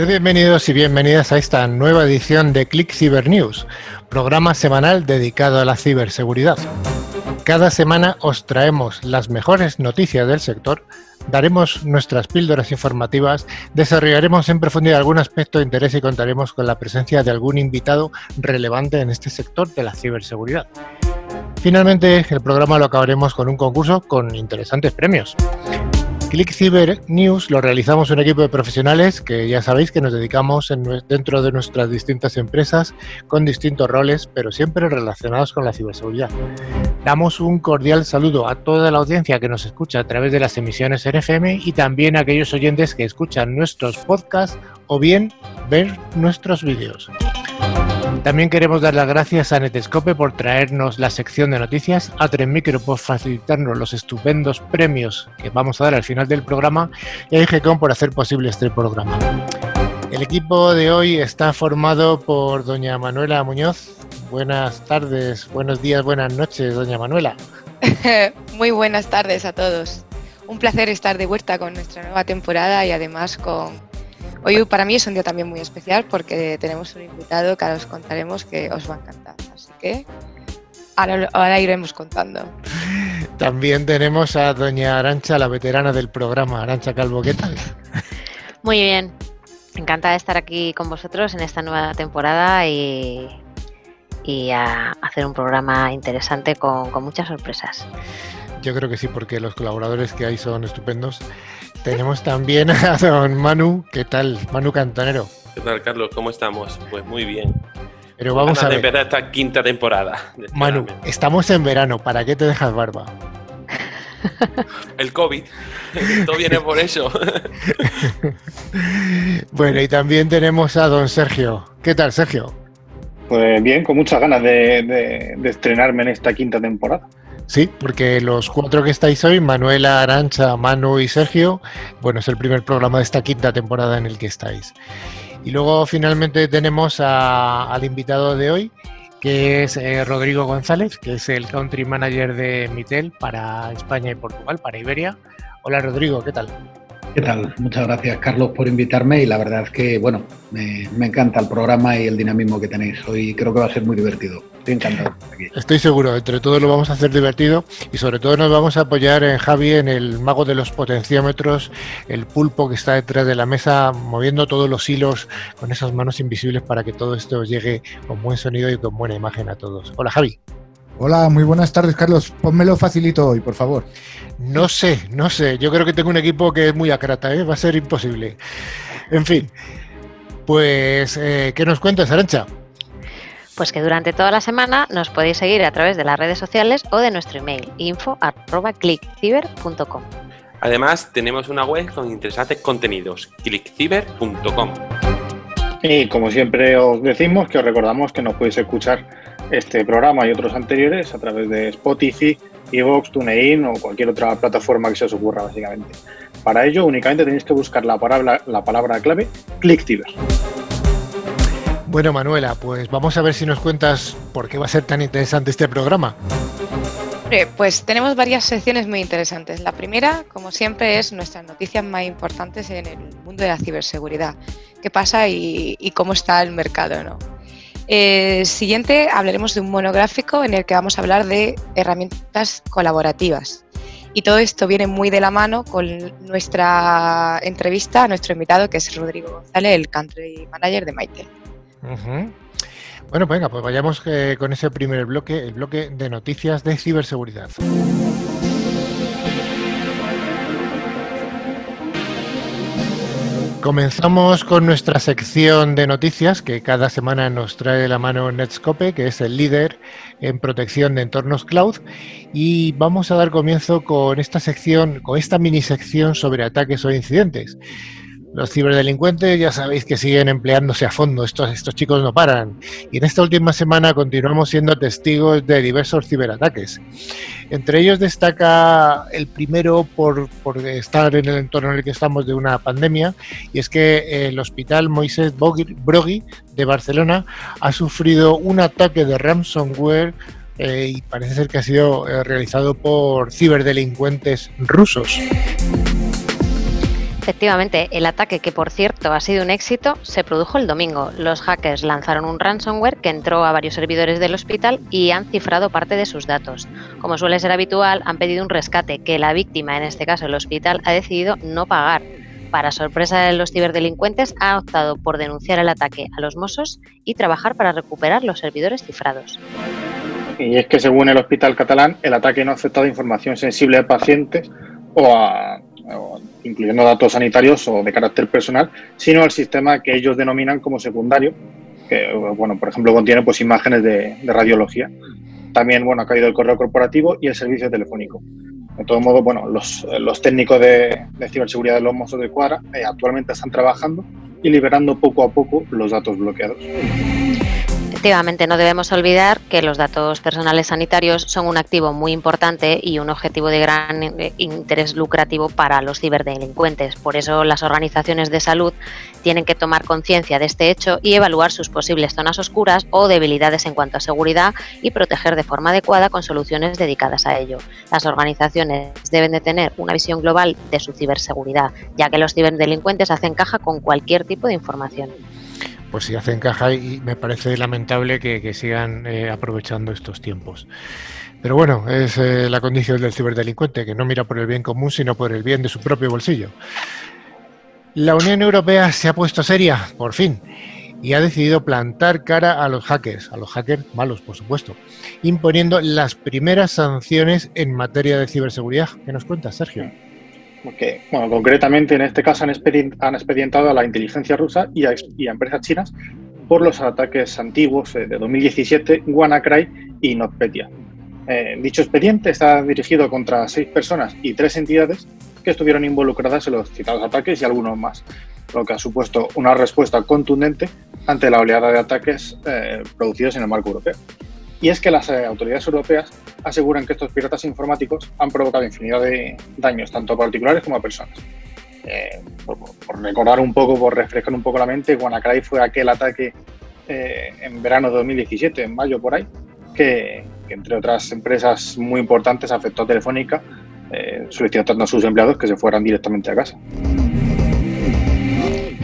Sed bienvenidos y bienvenidas a esta nueva edición de Click Cyber News, programa semanal dedicado a la ciberseguridad. Cada semana os traemos las mejores noticias del sector, daremos nuestras píldoras informativas, desarrollaremos en profundidad algún aspecto de interés y contaremos con la presencia de algún invitado relevante en este sector de la ciberseguridad. Finalmente, el programa lo acabaremos con un concurso con interesantes premios. Click Cyber News lo realizamos un equipo de profesionales que ya sabéis que nos dedicamos dentro de nuestras distintas empresas con distintos roles, pero siempre relacionados con la ciberseguridad. Damos un cordial saludo a toda la audiencia que nos escucha a través de las emisiones RFM y también a aquellos oyentes que escuchan nuestros podcasts o bien ver nuestros vídeos. También queremos dar las gracias a Netscope por traernos la sección de noticias, a Micro por facilitarnos los estupendos premios que vamos a dar al final del programa y a IGCOM por hacer posible este programa. El equipo de hoy está formado por doña Manuela Muñoz. Buenas tardes, buenos días, buenas noches, doña Manuela. Muy buenas tardes a todos. Un placer estar de vuelta con nuestra nueva temporada y además con Hoy para mí es un día también muy especial porque tenemos un invitado que ahora os contaremos que os va a encantar. Así que ahora, iremos contando. También tenemos a doña Arancha, la veterana del programa. Arancha Calvo, ¿qué tal? Muy bien. Encantada de estar aquí con vosotros en esta nueva temporada y, a hacer un programa interesante con, con muchas sorpresas. Yo creo que sí, porque los colaboradores que hay son estupendos tenemos también a don Manu. ¿Qué tal, Manu Cantonero? ¿Qué tal, Carlos? ¿Cómo estamos? Pues muy bien. Pero vamos a ver. empezar esta quinta temporada. Manu, estamos en verano. ¿Para qué te dejas barba? El COVID. Todo viene por eso. bueno, y también tenemos a don Sergio. ¿Qué tal, Sergio? Pues bien, con muchas ganas de estrenarme en esta quinta temporada. Sí, porque los cuatro que estáis hoy, Manuela, Arancha, Manu y Sergio, bueno, es el primer programa de esta quinta temporada en el que estáis. Y luego finalmente tenemos al invitado de hoy, que es eh, Rodrigo González, que es el country manager de Mitel para España y Portugal, para Iberia. Hola Rodrigo, ¿qué tal? ¿Qué tal? Muchas gracias, Carlos, por invitarme y la verdad es que, bueno, me, encanta el programa y el dinamismo que tenéis. Hoy creo que va a ser muy divertido. Estoy encantado. Estoy seguro, entre todos lo vamos a hacer divertido y sobre todo nos vamos a apoyar en Javi, en el mago de los potenciómetros, el pulpo que está detrás de la mesa, moviendo todos los hilos con esas manos invisibles para que todo esto llegue con buen sonido y con buena imagen a todos. Hola, Javi. Hola, muy buenas tardes, Carlos. Pónmelo facilito hoy, por favor. No sé, no sé. Yo creo que tengo un equipo que es muy acrata, ¿eh? va a ser imposible. En fin, pues, eh, ¿qué nos cuentas, Arancha? Pues que durante toda la semana nos podéis seguir a través de las redes sociales o de nuestro email info.clickciber.com. Además, tenemos una web con interesantes contenidos, clickciber.com. Y como siempre os decimos, que os recordamos que nos podéis escuchar este programa y otros anteriores a través de Spotify, Evox, TuneIn o cualquier otra plataforma que se os ocurra, básicamente. Para ello, únicamente tenéis que buscar la palabra, la palabra clave ClickCiber. Bueno, Manuela, pues vamos a ver si nos cuentas por qué va a ser tan interesante este programa. Pues tenemos varias secciones muy interesantes. La primera, como siempre, es nuestras noticias más importantes en el mundo de la ciberseguridad. ¿Qué pasa y, y cómo está el mercado? ¿no? Eh, siguiente hablaremos de un monográfico en el que vamos a hablar de herramientas colaborativas. Y todo esto viene muy de la mano con nuestra entrevista a nuestro invitado, que es Rodrigo González, el Country Manager de Maite. Bueno, pues venga, pues vayamos eh, con ese primer bloque, el bloque de noticias de ciberseguridad. Comenzamos con nuestra sección de noticias que cada semana nos trae de la mano Netscope, que es el líder en protección de entornos cloud. Y vamos a dar comienzo con esta sección, con esta mini sección sobre ataques o incidentes. Los ciberdelincuentes ya sabéis que siguen empleándose a fondo, estos, estos chicos no paran. Y en esta última semana continuamos siendo testigos de diversos ciberataques. Entre ellos destaca el primero por, estar en el entorno en el que estamos de una pandemia, y es que el hospital Moisés Brogui de Barcelona ha sufrido un ataque de ransomware eh, y parece ser que ha sido eh, realizado por ciberdelincuentes rusos. Efectivamente, el ataque, que por cierto ha sido un éxito, se produjo el domingo. Los hackers lanzaron un ransomware que entró a varios servidores del hospital y han cifrado parte de sus datos. Como suele ser habitual, han pedido un rescate que la víctima, en este caso el hospital, ha decidido no pagar. Para sorpresa de los ciberdelincuentes, ha optado por denunciar el ataque a los Mossos y trabajar para recuperar los servidores cifrados. Y es que según el hospital catalán, el ataque no ha afectado información sensible de pacientes o a incluyendo datos sanitarios o de carácter personal, sino al sistema que ellos denominan como secundario, que, bueno, por ejemplo, contiene pues, imágenes de, radiología. También, bueno, ha caído el correo corporativo y el servicio telefónico. De todo modo, bueno, los, técnicos de, ciberseguridad de los Mossos de Cuadra eh, actualmente están trabajando y liberando poco a poco los datos bloqueados. Efectivamente, no debemos olvidar que los datos personales sanitarios son un activo muy importante y un objetivo de gran eh, interés lucrativo para los ciberdelincuentes. Por eso las organizaciones de salud tienen que tomar conciencia de este hecho y evaluar sus posibles zonas oscuras o debilidades en cuanto a seguridad y proteger de forma adecuada con soluciones dedicadas a ello. Las organizaciones deben de tener una visión global de su ciberseguridad, ya que los ciberdelincuentes hacen caja con cualquier tipo de información pues si hacen caja y me parece lamentable que, sigan eh, aprovechando estos tiempos. Pero bueno, es eh, la condición del ciberdelincuente, que no mira por el bien común, sino por el bien de su propio bolsillo. La Unión Europea se ha puesto seria, por fin, y ha decidido plantar cara a los hackers, a los hackers malos, por supuesto, imponiendo las primeras sanciones en materia de ciberseguridad. ¿Qué nos cuenta, Sergio? Porque, bueno, concretamente en este caso han, expedientado a la inteligencia rusa y a, empresas chinas por los ataques antiguos eh, de 2017, WannaCry y NotPetya. Eh, dicho expediente está dirigido contra seis personas y tres entidades que estuvieron involucradas en los citados ataques y algunos más, lo que ha supuesto una respuesta contundente ante la oleada de ataques eh, producidos en el marco europeo. Y es que las eh, autoridades europeas aseguran que estos piratas informáticos han provocado infinidad de daños, tanto a particulares como a personas. Eh, por, recordar un poco, por refrescar un poco la mente, WannaCry fue aquel ataque eh, en verano de 2017, en mayo por ahí, que, entre otras empresas muy importantes afectó a Telefónica, solicitando a sus empleados que se fueran directamente a casa.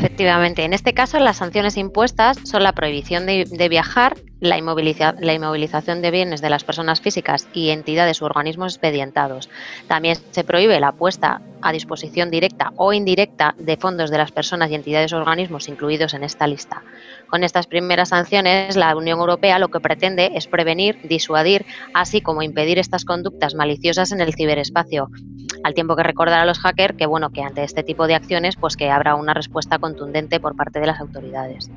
Efectivamente, en este caso las sanciones impuestas son la prohibición de, viajar, la, la, inmovilización de bienes de las personas físicas y entidades u organismos expedientados. También se prohíbe la puesta a disposición directa o indirecta de fondos de las personas y entidades o organismos incluidos en esta lista. Con estas primeras sanciones, la Unión Europea lo que pretende es prevenir, disuadir, así como impedir estas conductas maliciosas en el ciberespacio, al tiempo que recordar a los hackers que bueno que ante este tipo de acciones pues que habrá una respuesta contundente por parte de las autoridades.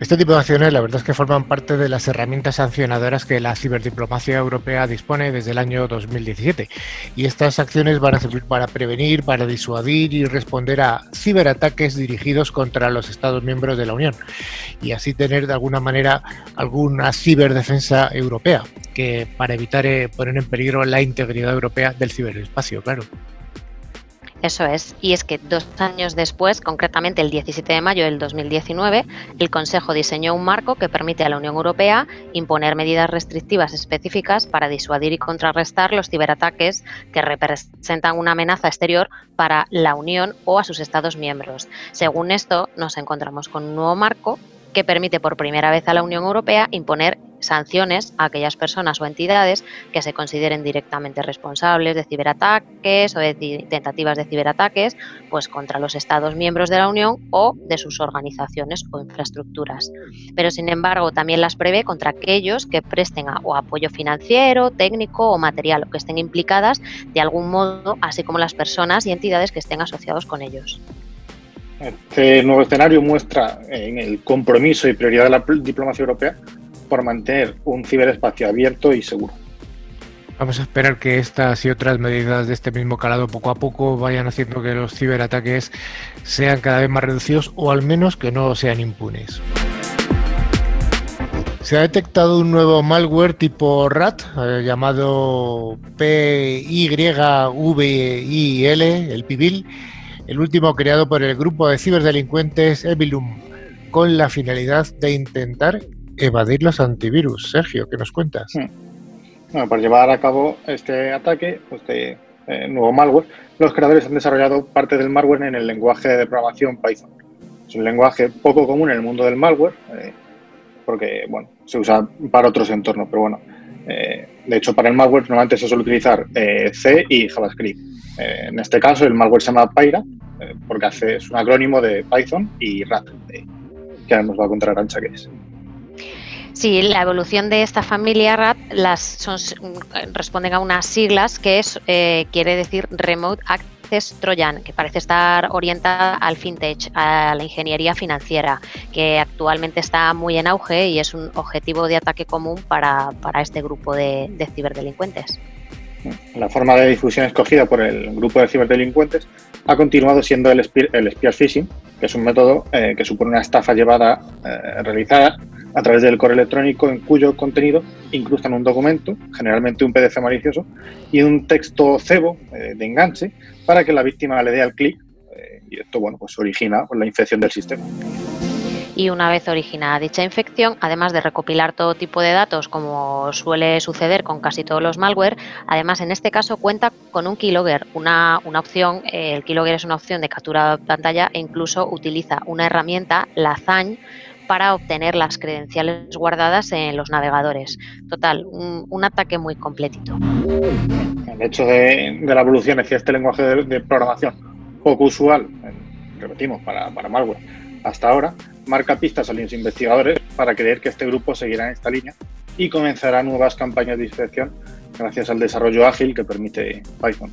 Este tipo de acciones la verdad es que forman parte de las herramientas sancionadoras que la ciberdiplomacia europea dispone desde el año 2017 y estas acciones van a servir para prevenir, para disuadir y responder a ciberataques dirigidos contra los Estados miembros de la Unión y así tener de alguna manera alguna ciberdefensa europea que para evitar eh, poner en peligro la integridad europea del ciberespacio claro. Eso es, y es que dos años después, concretamente el 17 de mayo del 2019, el Consejo diseñó un marco que permite a la Unión Europea imponer medidas restrictivas específicas para disuadir y contrarrestar los ciberataques que representan una amenaza exterior para la Unión o a sus Estados miembros. Según esto, nos encontramos con un nuevo marco que permite por primera vez a la Unión Europea imponer sanciones a aquellas personas o entidades que se consideren directamente responsables de ciberataques o de tentativas de ciberataques pues contra los estados miembros de la Unión o de sus organizaciones o infraestructuras. Pero sin embargo, también las prevé contra aquellos que presten o apoyo financiero, técnico o material o que estén implicadas de algún modo, así como las personas y entidades que estén asociados con ellos. Este nuevo escenario muestra en el compromiso y prioridad de la diplomacia europea por mantener un ciberespacio abierto y seguro. Vamos a esperar que estas y otras medidas de este mismo calado poco a poco vayan haciendo que los ciberataques sean cada vez más reducidos o al menos que no sean impunes. Se ha detectado un nuevo malware tipo RAT eh, llamado PYVIL, el PIVIL, el último creado por el grupo de ciberdelincuentes Evilum, con la finalidad de intentar evadir los antivirus. Sergio, ¿qué nos cuentas? Hmm. Bueno, para llevar a cabo este ataque, pues eh, nuevo malware, los creadores han desarrollado parte del malware en el lenguaje de programación Python. Es un lenguaje poco común en el mundo del malware, eh, porque bueno, se usa para otros entornos, pero bueno, eh, de hecho para el malware normalmente se suele utilizar C y JavaScript. en este caso el malware se llama Pyra, porque hace, es un acrónimo de Python y RAT, que ahora nos va a contar Arancha qué es. Sí, la evolución de esta familia RAT las son, responden a unas siglas que es, eh, quiere decir Remote Access Trojan, que parece estar orientada al fintech, a la ingeniería financiera, que actualmente está muy en auge y es un objetivo de ataque común para, este grupo de, ciberdelincuentes. La forma de difusión escogida por el grupo de ciberdelincuentes ha continuado siendo el, el spear phishing, que es un método eh, que supone una estafa llevada, eh, realizada a través del correo electrónico en cuyo contenido incrustan un documento, generalmente un PDF malicioso, y un texto cebo eh, de enganche para que la víctima le dé al clic eh, y esto bueno, pues origina la infección del sistema. Y una vez originada dicha infección, además de recopilar todo tipo de datos, como suele suceder con casi todos los malware, además en este caso cuenta con un keylogger, una, una opción, eh, el keylogger es una opción de captura de pantalla e incluso utiliza una herramienta, la ZAN, para obtener las credenciales guardadas en los navegadores. Total, un, ataque muy completito. El hecho de, la evolución hacia este lenguaje de, programación poco usual, repetimos, para, para malware, hasta ahora, marca pistas a los investigadores para creer que este grupo seguirá en esta línea y comenzará nuevas campañas de inspección gracias al desarrollo ágil que permite Python.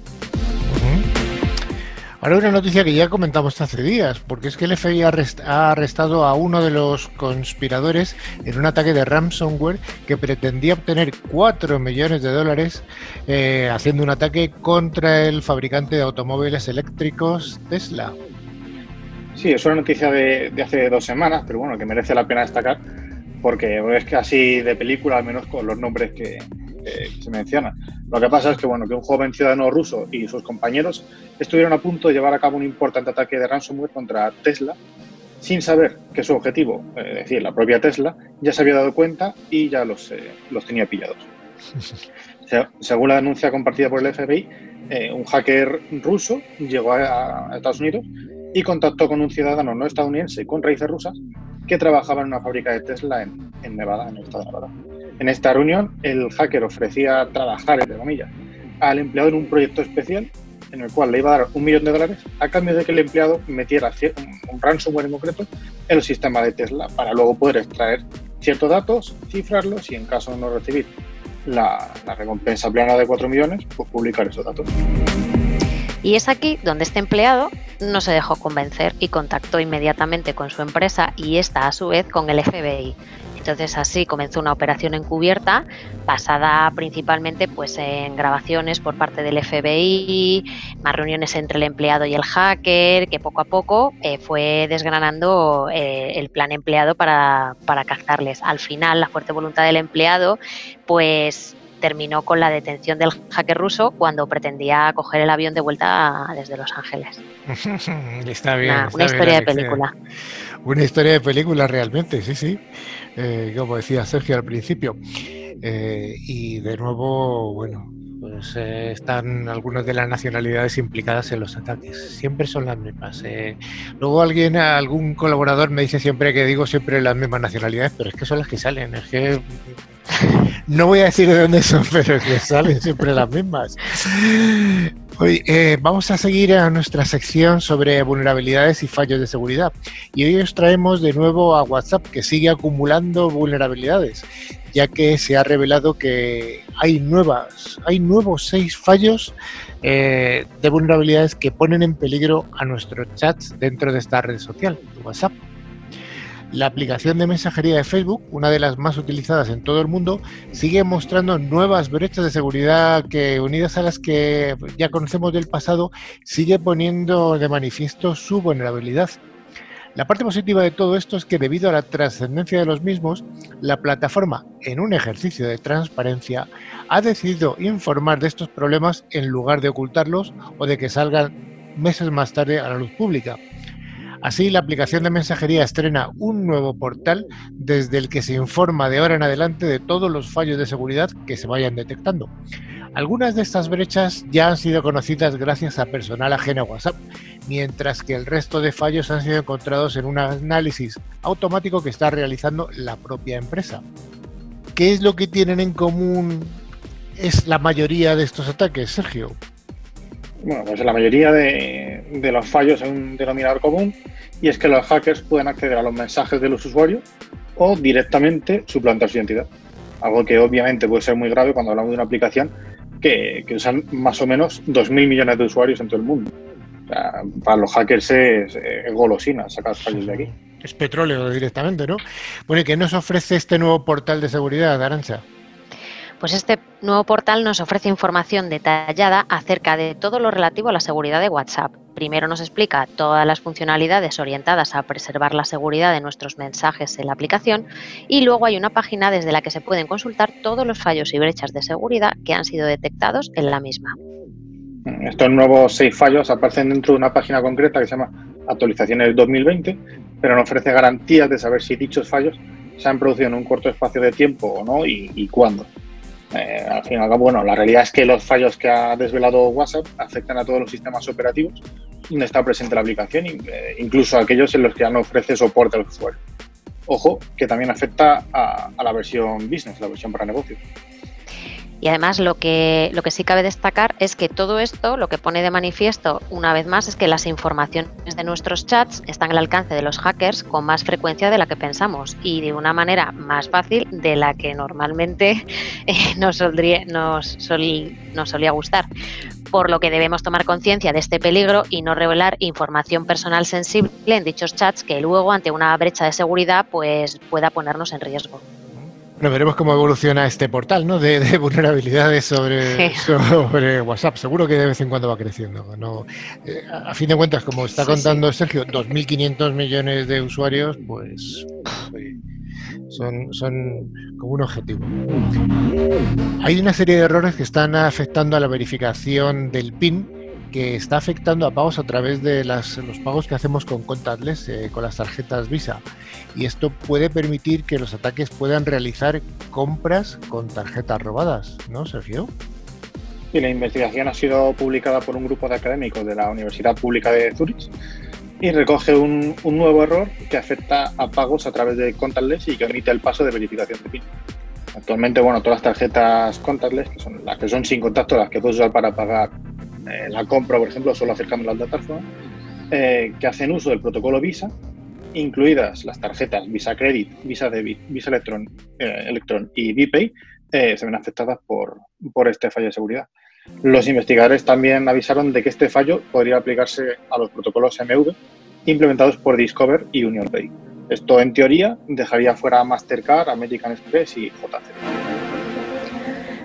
Ahora una noticia que ya comentamos hace días, porque es que el FBI ha arrestado a uno de los conspiradores en un ataque de ransomware que pretendía obtener 4 millones de dólares eh, haciendo un ataque contra el fabricante de automóviles eléctricos Tesla. Sí, es una noticia de, de hace dos semanas, pero bueno, que merece la pena destacar porque es que así de película, al menos con los nombres que, se mencionan. Lo que pasa es que, bueno, que un joven ciudadano ruso y sus compañeros estuvieron a punto de llevar a cabo un importante ataque de ransomware contra Tesla sin saber que su objetivo, es decir, la propia Tesla, ya se había dado cuenta y ya los, eh, los tenía pillados. Según la denuncia compartida por el FBI, eh, un hacker ruso llegó a, Estados Unidos y contactó con un ciudadano no estadounidense con raíces rusas que trabajaba en una fábrica de Tesla en, en Nevada, en el estado de Nevada. En esta reunión, el hacker ofrecía trabajar, entre comillas, al empleado en un proyecto especial en el cual le iba a dar un millón de dólares a cambio de que el empleado metiera un ransomware en concreto en el sistema de Tesla para luego poder extraer ciertos datos, cifrarlos y en caso de no recibir la, recompensa plena de 4 millones, pues publicar esos datos. Y es aquí donde este empleado no se dejó convencer y contactó inmediatamente con su empresa y esta a su vez con el FBI, entonces así comenzó una operación encubierta basada principalmente pues en grabaciones por parte del FBI, más reuniones entre el empleado y el hacker, que poco a poco eh, fue desgranando eh, el plan empleado para, para cazarles. Al final, la fuerte voluntad del empleado pues terminó con la detención del hacker ruso cuando pretendía coger el avión de vuelta desde Los Ángeles. está bien. Una, historia de película. Una historia de película realmente, sí, sí. Eh, como decía Sergio al principio. Eh, y de nuevo, bueno, pues eh, están algunas de las nacionalidades implicadas en los ataques. Siempre son las mismas. Luego alguien, algún colaborador me dice siempre que digo siempre las mismas nacionalidades, pero es que son las que salen. Es que no voy a decir de dónde son, pero que salen siempre las mismas. Hoy eh, vamos a seguir a nuestra sección sobre vulnerabilidades y fallos de seguridad. Y hoy os traemos de nuevo a WhatsApp que sigue acumulando vulnerabilidades, ya que se ha revelado que hay nuevas, hay nuevos seis fallos eh, de vulnerabilidades que ponen en peligro a nuestros chats dentro de esta red social, WhatsApp. La aplicación de mensajería de Facebook, una de las más utilizadas en todo el mundo, sigue mostrando nuevas brechas de seguridad que, unidas a las que ya conocemos del pasado, sigue poniendo de manifiesto su vulnerabilidad. La parte positiva de todo esto es que debido a la trascendencia de los mismos, la plataforma, en un ejercicio de transparencia, ha decidido informar de estos problemas en lugar de ocultarlos o de que salgan meses más tarde a la luz pública. Así, la aplicación de mensajería estrena un nuevo portal desde el que se informa de ahora en adelante de todos los fallos de seguridad que se vayan detectando. Algunas de estas brechas ya han sido conocidas gracias a personal ajeno a WhatsApp, mientras que el resto de fallos han sido encontrados en un análisis automático que está realizando la propia empresa. ¿Qué es lo que tienen en común es la mayoría de estos ataques, Sergio? Bueno, pues la mayoría de, los fallos es un denominador común y es que los hackers pueden acceder a los mensajes de los usuarios o directamente suplantar su identidad. Algo que obviamente puede ser muy grave cuando hablamos de una aplicación que, usan más o menos 2.000 millones de usuarios en todo el mundo. para los hackers es, golosina sacar fallos de aquí. Es petróleo directamente, ¿no? Bueno, ¿y qué nos ofrece este nuevo portal de seguridad, Arancha? Pues este nuevo portal nos ofrece información detallada acerca de todo lo relativo a la seguridad de WhatsApp. Primero nos explica todas las funcionalidades orientadas a preservar la seguridad de nuestros mensajes en la aplicación y luego hay una página desde la que se pueden consultar todos los fallos y brechas de seguridad que han sido detectados en la misma. Estos nuevos seis fallos aparecen dentro de una página concreta que se llama Actualizaciones 2020, pero no ofrece garantías de saber si dichos fallos se han producido en un corto espacio de tiempo o no y cuándo. Eh, al fin y al cabo, bueno, la realidad es que los fallos que ha desvelado WhatsApp afectan a todos los sistemas operativos donde está presente la aplicación, eh, incluso aquellos en los que ya no ofrece soporte al usuario. Ojo, que también afecta a, a la versión business, la versión para negocios. Y además lo que, lo que sí cabe destacar es que todo esto lo que pone de manifiesto una vez más es que las informaciones de nuestros chats están al alcance de los hackers con más frecuencia de la que pensamos y de una manera más fácil de la que normalmente eh, nos, nos, nos solía gustar por lo que debemos tomar conciencia de este peligro y no revelar información personal sensible en dichos chats que luego ante una brecha de seguridad pues pueda ponernos en riesgo. Bueno, veremos cómo evoluciona este portal ¿no? de, vulnerabilidades sobre, sobre, WhatsApp. Seguro que de vez en cuando va creciendo. ¿no? Eh, a fin de cuentas, como está contando Sergio, 2.500 millones de usuarios, pues son, son como un objetivo. Hay una serie de errores que están afectando a la verificación del PIN que está afectando a pagos a través de los pagos que hacemos con contactless, eh, con las tarjetas Visa. Y esto puede permitir que los ataques puedan realizar compras con tarjetas robadas, ¿no, Sergio? Y la investigación ha sido publicada por un grupo de académicos de la Universidad Pública de Zurich y recoge un, nuevo error que afecta a pagos a través de contactless y que omite el paso de verificación de PIN. Actualmente, bueno, todas las tarjetas contactless, que son las que son sin contacto, las que puedes usar para pagar eh, la compra, por ejemplo, solo acercando al datáfono, eh, que hacen uso del protocolo Visa, incluidas las tarjetas Visa Credit, Visa Debit, Visa Electron, eh, Electron y VPay, se ven afectadas por, por este fallo de seguridad. Los investigadores también avisaron de que este fallo podría aplicarse a los protocolos MV implementados por Discover y UnionPay. Esto, en teoría, dejaría fuera a Mastercard, American Express y JC.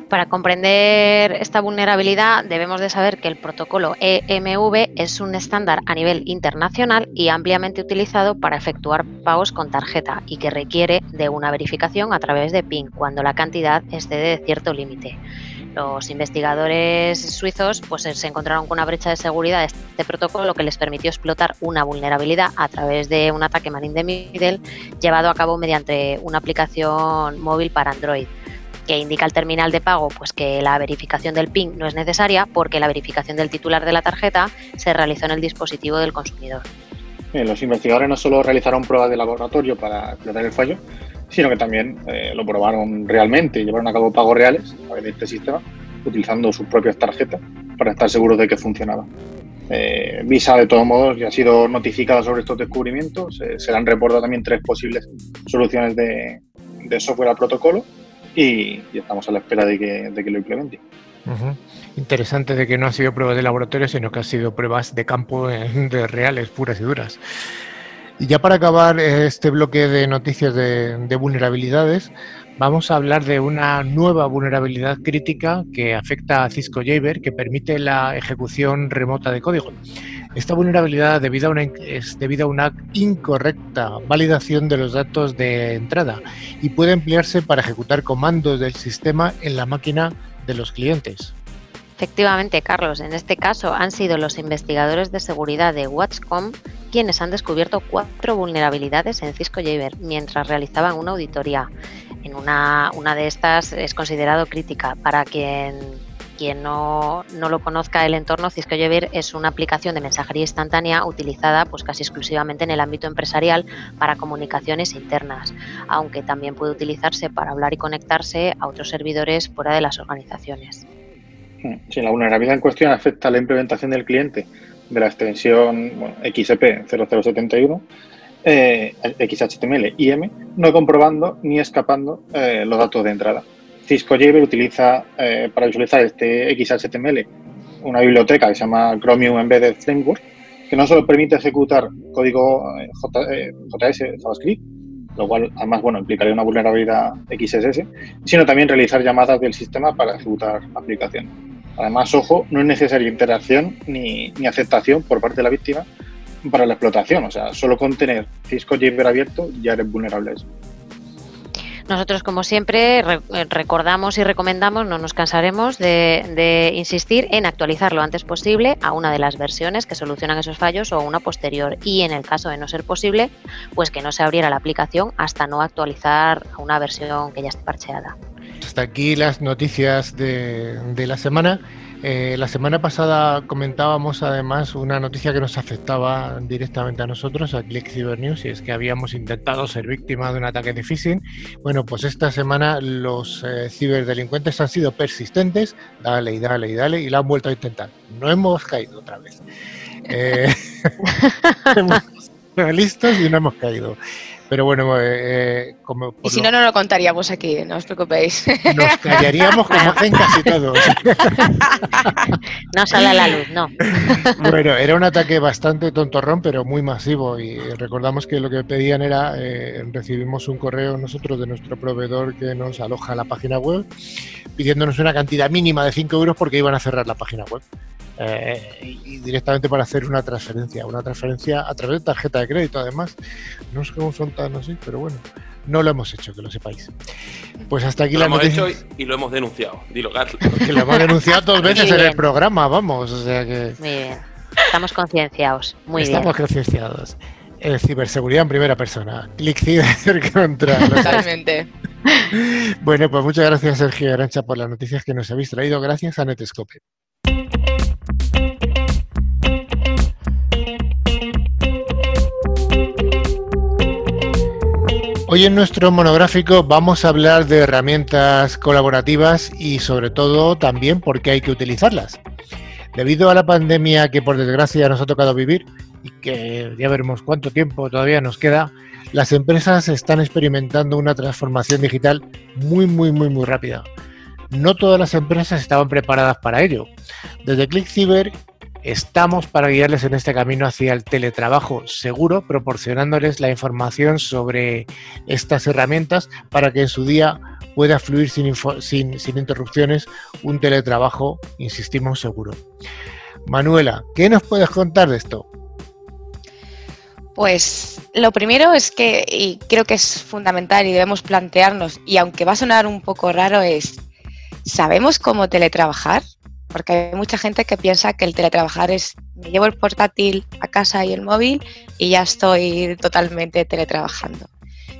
Para comprender esta vulnerabilidad debemos de saber que el protocolo EMV es un estándar a nivel internacional y ampliamente utilizado para efectuar pagos con tarjeta y que requiere de una verificación a través de PIN cuando la cantidad excede de cierto límite. Los investigadores suizos pues, se encontraron con una brecha de seguridad de este protocolo que les permitió explotar una vulnerabilidad a través de un ataque man in the middle llevado a cabo mediante una aplicación móvil para Android que indica el terminal de pago pues que la verificación del PIN no es necesaria porque la verificación del titular de la tarjeta se realizó en el dispositivo del consumidor. los investigadores no solo realizaron pruebas de laboratorio para explotar el fallo, sino que también eh, lo probaron realmente y llevaron a cabo pagos reales a través de este sistema utilizando sus propias tarjetas para estar seguros de que funcionaba. Eh, Visa, de todos modos, ya ha sido notificada sobre estos descubrimientos. Eh, se han reportado también tres posibles soluciones de, de software al protocolo y, estamos a la espera de que, de que lo implemente. Interesante de que no ha sido pruebas de laboratorio, sino que ha sido pruebas de campo de reales, puras y duras. Y ya para acabar este bloque de noticias de, de, vulnerabilidades, vamos a hablar de una nueva vulnerabilidad crítica que afecta a Cisco Jabber, que permite la ejecución remota de código. Esta vulnerabilidad debido a una, es debido a una incorrecta validación de los datos de entrada y puede emplearse para ejecutar comandos del sistema en la máquina de los clientes. Efectivamente, Carlos, en este caso han sido los investigadores de seguridad de Watchcom quienes han descubierto cuatro vulnerabilidades en Cisco Jabber mientras realizaban una auditoría. En una, una de estas es considerado crítica para quien quien no, lo conozca el entorno, Cisco Jabber es una aplicación de mensajería instantánea utilizada pues casi exclusivamente en el ámbito empresarial para comunicaciones internas, aunque también puede utilizarse para hablar y conectarse a otros servidores fuera de las organizaciones. Si la vulnerabilidad en cuestión afecta a la implementación del cliente de la extensión XP 0071, eh, XHTML y M, no comprobando ni escapando eh, los datos de entrada. Cisco Jabber utiliza eh, para visualizar este XHTML una biblioteca que se llama Chromium Embedded Framework, que no solo permite ejecutar código JS, eh, JavaScript, lo cual además bueno, implicaría una vulnerabilidad XSS, sino también realizar llamadas del sistema para ejecutar la aplicación. Además, ojo, no es necesaria interacción ni, aceptación por parte de la víctima para la explotación. O sea, solo con tener Cisco Jabber abierto ya eres vulnerable a eso. Nosotros, como siempre, eh, recordamos y recomendamos, no nos cansaremos de, insistir en actualizar lo antes posible a una de las versiones que solucionan esos fallos o una posterior. Y en el caso de no ser posible, pues que no se abriera la aplicación hasta no actualizar a una versión que ya esté parcheada. Hasta aquí las noticias de la semana. Eh, la semana pasada comentábamos además una noticia que nos afectaba directamente a nosotros, a Click Cyber News, y es que habíamos intentado ser víctima de un ataque de phishing. Bueno, pues esta semana los eh, ciberdelincuentes han sido persistentes, dale y dale y dale, y la han vuelto a intentar. No hemos caído otra vez. Eh, hemos listos y no hemos caído. Pero bueno, eh, eh, como... Y si no, no lo contaríamos aquí, no os preocupéis. Nos callaríamos como hacen casi todos. no sale a la luz, no. Bueno, era un ataque bastante tontorrón, pero muy masivo. Y recordamos que lo que pedían era, eh, recibimos un correo nosotros de nuestro proveedor que nos aloja la página web, pidiéndonos una cantidad mínima de 5 euros porque iban a cerrar la página web. Eh, y directamente para hacer una transferencia, una transferencia a través de tarjeta de crédito además. No sé cómo son tan así, pero bueno, no lo hemos hecho, que lo sepáis. Pues hasta aquí lo la hemos noticia. hecho y lo hemos denunciado, dilo Carlos. Que lo hemos denunciado dos veces en el programa, vamos, o sea que... Muy bien, estamos concienciados, muy Estamos bien. concienciados. Ciberseguridad en primera persona. Click Ciber contra. Totalmente. bueno, pues muchas gracias, Sergio Arancha, por las noticias que nos habéis traído. Gracias a Netscope. Hoy en nuestro monográfico vamos a hablar de herramientas colaborativas y sobre todo también por qué hay que utilizarlas. Debido a la pandemia que por desgracia nos ha tocado vivir y que ya veremos cuánto tiempo todavía nos queda, las empresas están experimentando una transformación digital muy, muy, muy, muy rápida. No todas las empresas estaban preparadas para ello. Desde ClickCyber estamos para guiarles en este camino hacia el teletrabajo seguro, proporcionándoles la información sobre estas herramientas para que en su día pueda fluir sin, sin interrupciones un teletrabajo, insistimos, seguro. Manuela, ¿qué nos puedes contar de esto? Pues lo primero es que, y creo que es fundamental y debemos plantearnos, y aunque va a sonar un poco raro, es, ¿sabemos cómo teletrabajar? Porque hay mucha gente que piensa que el teletrabajar es, me llevo el portátil a casa y el móvil y ya estoy totalmente teletrabajando.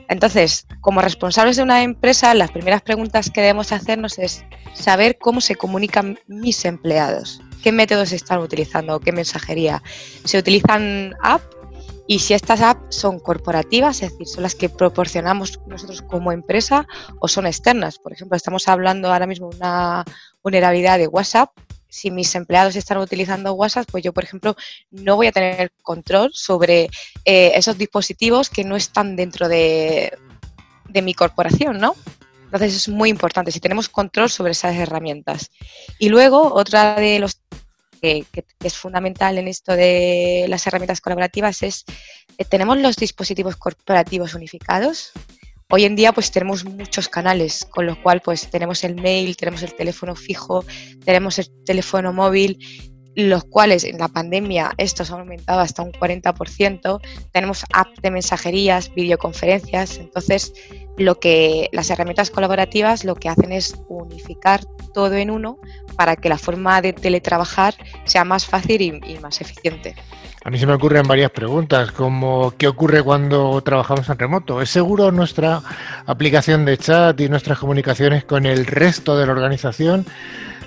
Entonces, como responsables de una empresa, las primeras preguntas que debemos hacernos es saber cómo se comunican mis empleados, qué métodos están utilizando, qué mensajería. ¿Se utilizan app? Y si estas apps son corporativas, es decir, son las que proporcionamos nosotros como empresa o son externas. Por ejemplo, estamos hablando ahora mismo de una vulnerabilidad de WhatsApp. Si mis empleados están utilizando WhatsApp, pues yo, por ejemplo, no voy a tener control sobre eh, esos dispositivos que no están dentro de, mi corporación, ¿no? Entonces es muy importante si tenemos control sobre esas herramientas. Y luego, otra de los que, que- que es fundamental en esto de las herramientas colaborativas es, eh, tenemos los dispositivos corporativos unificados. Hoy en día pues tenemos muchos canales, con lo cual pues tenemos el mail, tenemos el teléfono fijo, tenemos el teléfono móvil, los cuales en la pandemia estos han aumentado hasta un 40%, tenemos apps de mensajerías, videoconferencias, entonces lo que las herramientas colaborativas lo que hacen es unificar todo en uno para que la forma de teletrabajar sea más fácil y, más eficiente. A mí se me ocurren varias preguntas, como ¿qué ocurre cuando trabajamos en remoto? ¿Es seguro nuestra aplicación de chat y nuestras comunicaciones con el resto de la organización?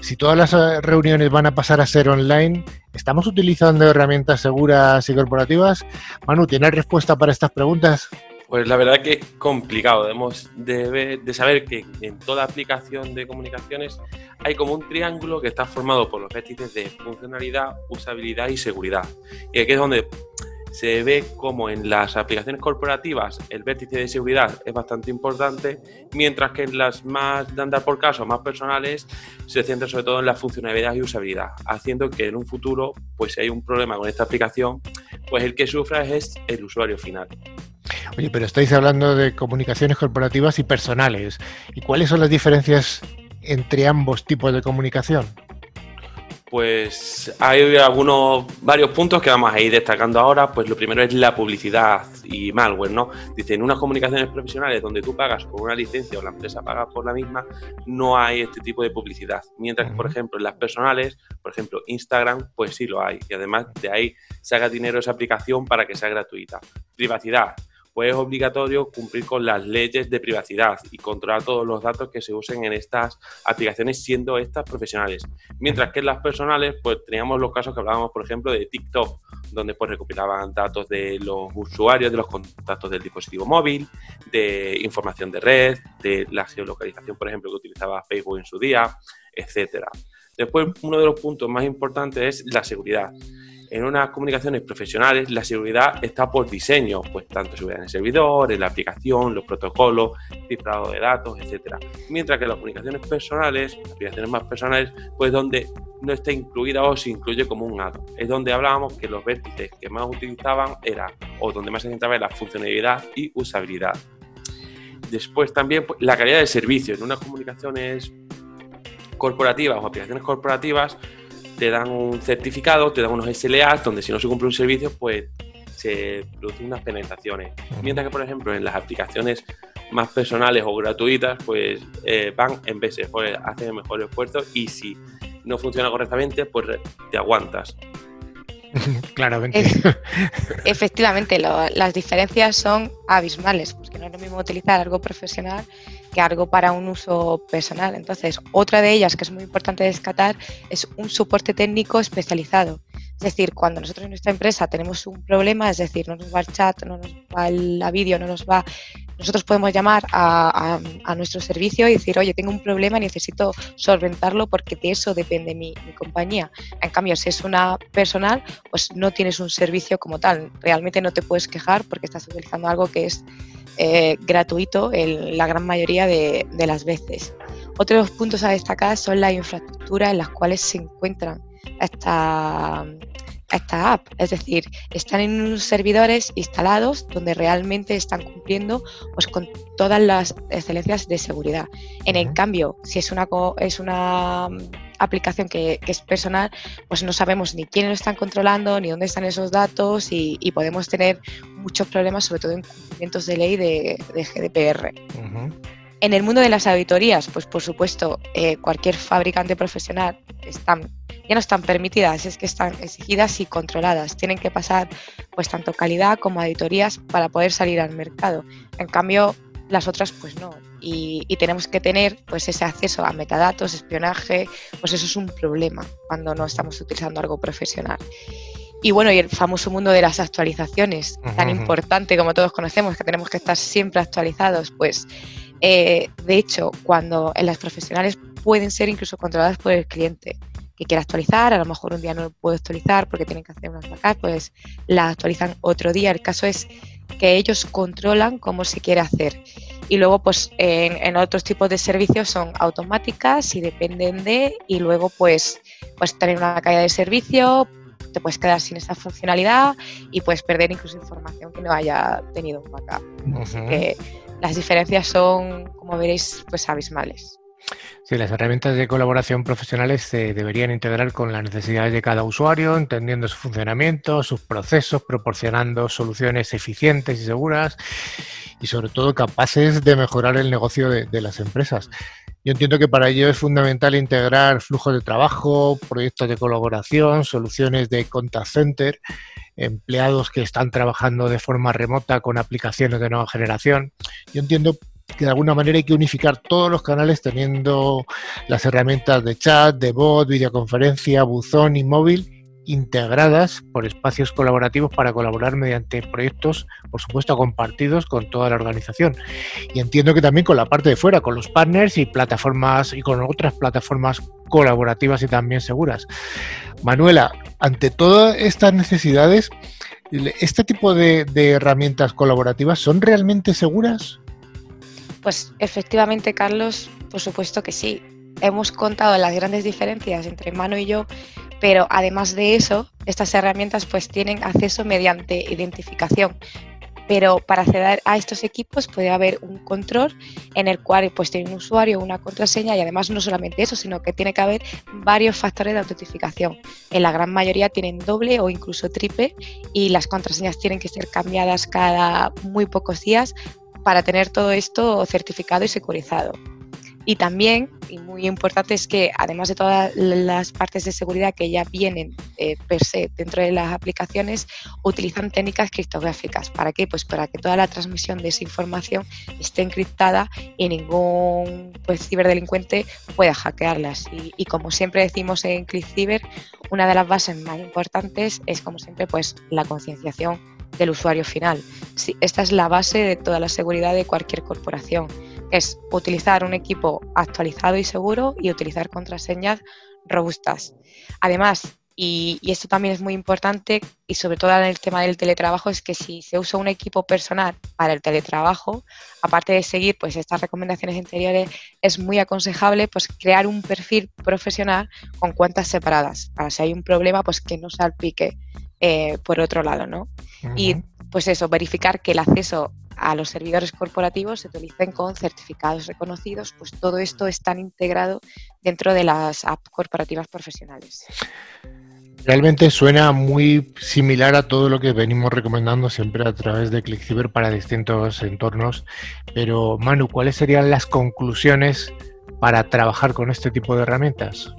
Si todas las eh, reuniones van a pasar a ser online, ¿estamos utilizando herramientas seguras y corporativas? Manu, ¿tienes respuesta para estas preguntas? Pues la verdad que es complicado. Debemos de, saber que en toda aplicación de comunicaciones hay como un triángulo que está formado por los vértices de funcionalidad, usabilidad y seguridad. Y aquí es donde se ve como en las aplicaciones corporativas el vértice de seguridad es bastante importante, mientras que en las más de andar por caso, más personales, se centra sobre todo en la funcionalidad y usabilidad, haciendo que en un futuro, pues si hay un problema con esta aplicación, pues el que sufra es el usuario final. Oye, pero estáis hablando de comunicaciones corporativas y personales. ¿Y cuáles son las diferencias entre ambos tipos de comunicación? Pues hay algunos, varios puntos que vamos a ir destacando ahora. Pues lo primero es la publicidad y malware, ¿no? Dice, en unas comunicaciones profesionales donde tú pagas por una licencia o la empresa paga por la misma, no hay este tipo de publicidad. Mientras que, por ejemplo, en las personales, por ejemplo, Instagram, pues sí lo hay. Y además de ahí saca dinero esa aplicación para que sea gratuita. Privacidad pues es obligatorio cumplir con las leyes de privacidad y controlar todos los datos que se usen en estas aplicaciones, siendo estas profesionales. Mientras que en las personales, pues teníamos los casos que hablábamos, por ejemplo, de TikTok, donde pues recopilaban datos de los usuarios, de los contactos del dispositivo móvil, de información de red, de la geolocalización, por ejemplo, que utilizaba Facebook en su día, etcétera. Después, uno de los puntos más importantes es la seguridad en unas comunicaciones profesionales la seguridad está por diseño, pues tanto seguridad en el servidor, en la aplicación, los protocolos, cifrado de datos, etcétera. Mientras que las comunicaciones personales, las aplicaciones más personales, pues donde no está incluida o se incluye como un add Es donde hablábamos que los vértices que más utilizaban era, o donde más se centraba en la funcionalidad y usabilidad. Después también pues, la calidad del servicio. En unas comunicaciones corporativas o aplicaciones corporativas, te dan un certificado, te dan unos SLAs, donde si no se cumple un servicio, pues se producen unas penalizaciones. Mientras que, por ejemplo, en las aplicaciones más personales o gratuitas, pues eh, van en veces, pues hacen el mejor esfuerzo y si no funciona correctamente, pues te aguantas. Claramente. efectivamente, las diferencias son abismales, porque no es lo mismo utilizar algo profesional que algo para un uso personal. Entonces, otra de ellas que es muy importante descatar es un soporte técnico especializado. Es decir, cuando nosotros en nuestra empresa tenemos un problema, es decir, no nos va el chat, no nos va la vídeo, no nos va, nosotros podemos llamar a, nuestro servicio y decir, oye, tengo un problema, necesito solventarlo porque de eso depende mi, mi compañía. En cambio, si es una personal, pues no tienes un servicio como tal. Realmente no te puedes quejar porque estás utilizando algo que es eh, gratuito en la gran mayoría de, las veces. Otros puntos a destacar son las infraestructuras en las cuales se encuentran esta, esta app. Es decir, están en unos servidores instalados donde realmente están cumpliendo pues, con todas las excelencias de seguridad. En el cambio, si es una, es una aplicación que, es personal, pues no sabemos ni quiénes lo están controlando, ni dónde están esos datos y, podemos tener muchos problemas, sobre todo en cumplimientos de ley de, GDPR. En el mundo de las auditorías, pues por supuesto, eh, cualquier fabricante profesional están, ya no están permitidas, es que están exigidas y controladas. Tienen que pasar pues tanto calidad como auditorías para poder salir al mercado. En cambio, las otras pues no. Y, tenemos que tener pues ese acceso a metadatos, espionaje, pues eso es un problema cuando no estamos utilizando algo profesional. Y bueno, y el famoso mundo de las actualizaciones, tan importante como todos conocemos, que tenemos que estar siempre actualizados, pues eh, de hecho, cuando en las profesionales pueden ser incluso controladas por el cliente que quiere actualizar, a lo mejor un día no lo puede actualizar porque tienen que hacer unas backups, pues la actualizan otro día. El caso es que ellos controlan cómo se quiere hacer. Y luego, pues en, otros tipos de servicios son automáticas y dependen de, y luego, pues, puedes tener una caída de servicio, te puedes quedar sin esa funcionalidad y puedes perder incluso información que no haya tenido un backup. Así que las diferencias son, como veréis, pues abismales. Sí, las herramientas de colaboración profesionales se deberían integrar con las necesidades de cada usuario, entendiendo su funcionamiento, sus procesos, proporcionando soluciones eficientes y seguras y sobre todo capaces de mejorar el negocio de, las empresas. Yo entiendo que para ello es fundamental integrar flujos de trabajo, proyectos de colaboración, soluciones de contact center, empleados que están trabajando de forma remota con aplicaciones de nueva generación. Yo entiendo que de alguna manera hay que unificar todos los canales teniendo las herramientas de chat, de bot, videoconferencia, buzón y móvil integradas por espacios colaborativos para colaborar mediante proyectos, por supuesto, compartidos con toda la organización. Y entiendo que también con la parte de fuera, con los partners y plataformas y con otras plataformas colaborativas y también seguras. Manuela, ante todas estas necesidades, ¿este tipo de, herramientas colaborativas son realmente seguras? Pues efectivamente, Carlos, por supuesto que sí. Hemos contado las grandes diferencias entre Mano y yo, pero además de eso, estas herramientas pues tienen acceso mediante identificación. Pero para acceder a estos equipos puede haber un control en el cual pues tiene un usuario, una contraseña y además no solamente eso, sino que tiene que haber varios factores de autentificación. En la gran mayoría tienen doble o incluso triple y las contraseñas tienen que ser cambiadas cada muy pocos días para tener todo esto certificado y securizado. Y también, y muy importante, es que además de todas las partes de seguridad que ya vienen eh, per se dentro de las aplicaciones, utilizan técnicas criptográficas. ¿Para qué? Pues para que toda la transmisión de esa información esté encriptada y ningún pues, ciberdelincuente pueda hackearlas. Y, como siempre decimos en ClickCyber, una de las bases más importantes es, como siempre, pues la concienciación del usuario final. Sí, esta es la base de toda la seguridad de cualquier corporación. Es utilizar un equipo actualizado y seguro y utilizar contraseñas robustas. Además, y, esto también es muy importante y sobre todo en el tema del teletrabajo es que si se usa un equipo personal para el teletrabajo, aparte de seguir pues estas recomendaciones anteriores, es muy aconsejable pues crear un perfil profesional con cuentas separadas para si hay un problema pues que no salpique eh, por otro lado, ¿no? Y pues eso, verificar que el acceso a los servidores corporativos se utilicen con certificados reconocidos, pues todo esto está integrado dentro de las apps corporativas profesionales. Realmente suena muy similar a todo lo que venimos recomendando siempre a través de ClickCyber para distintos entornos. Pero Manu, ¿cuáles serían las conclusiones para trabajar con este tipo de herramientas?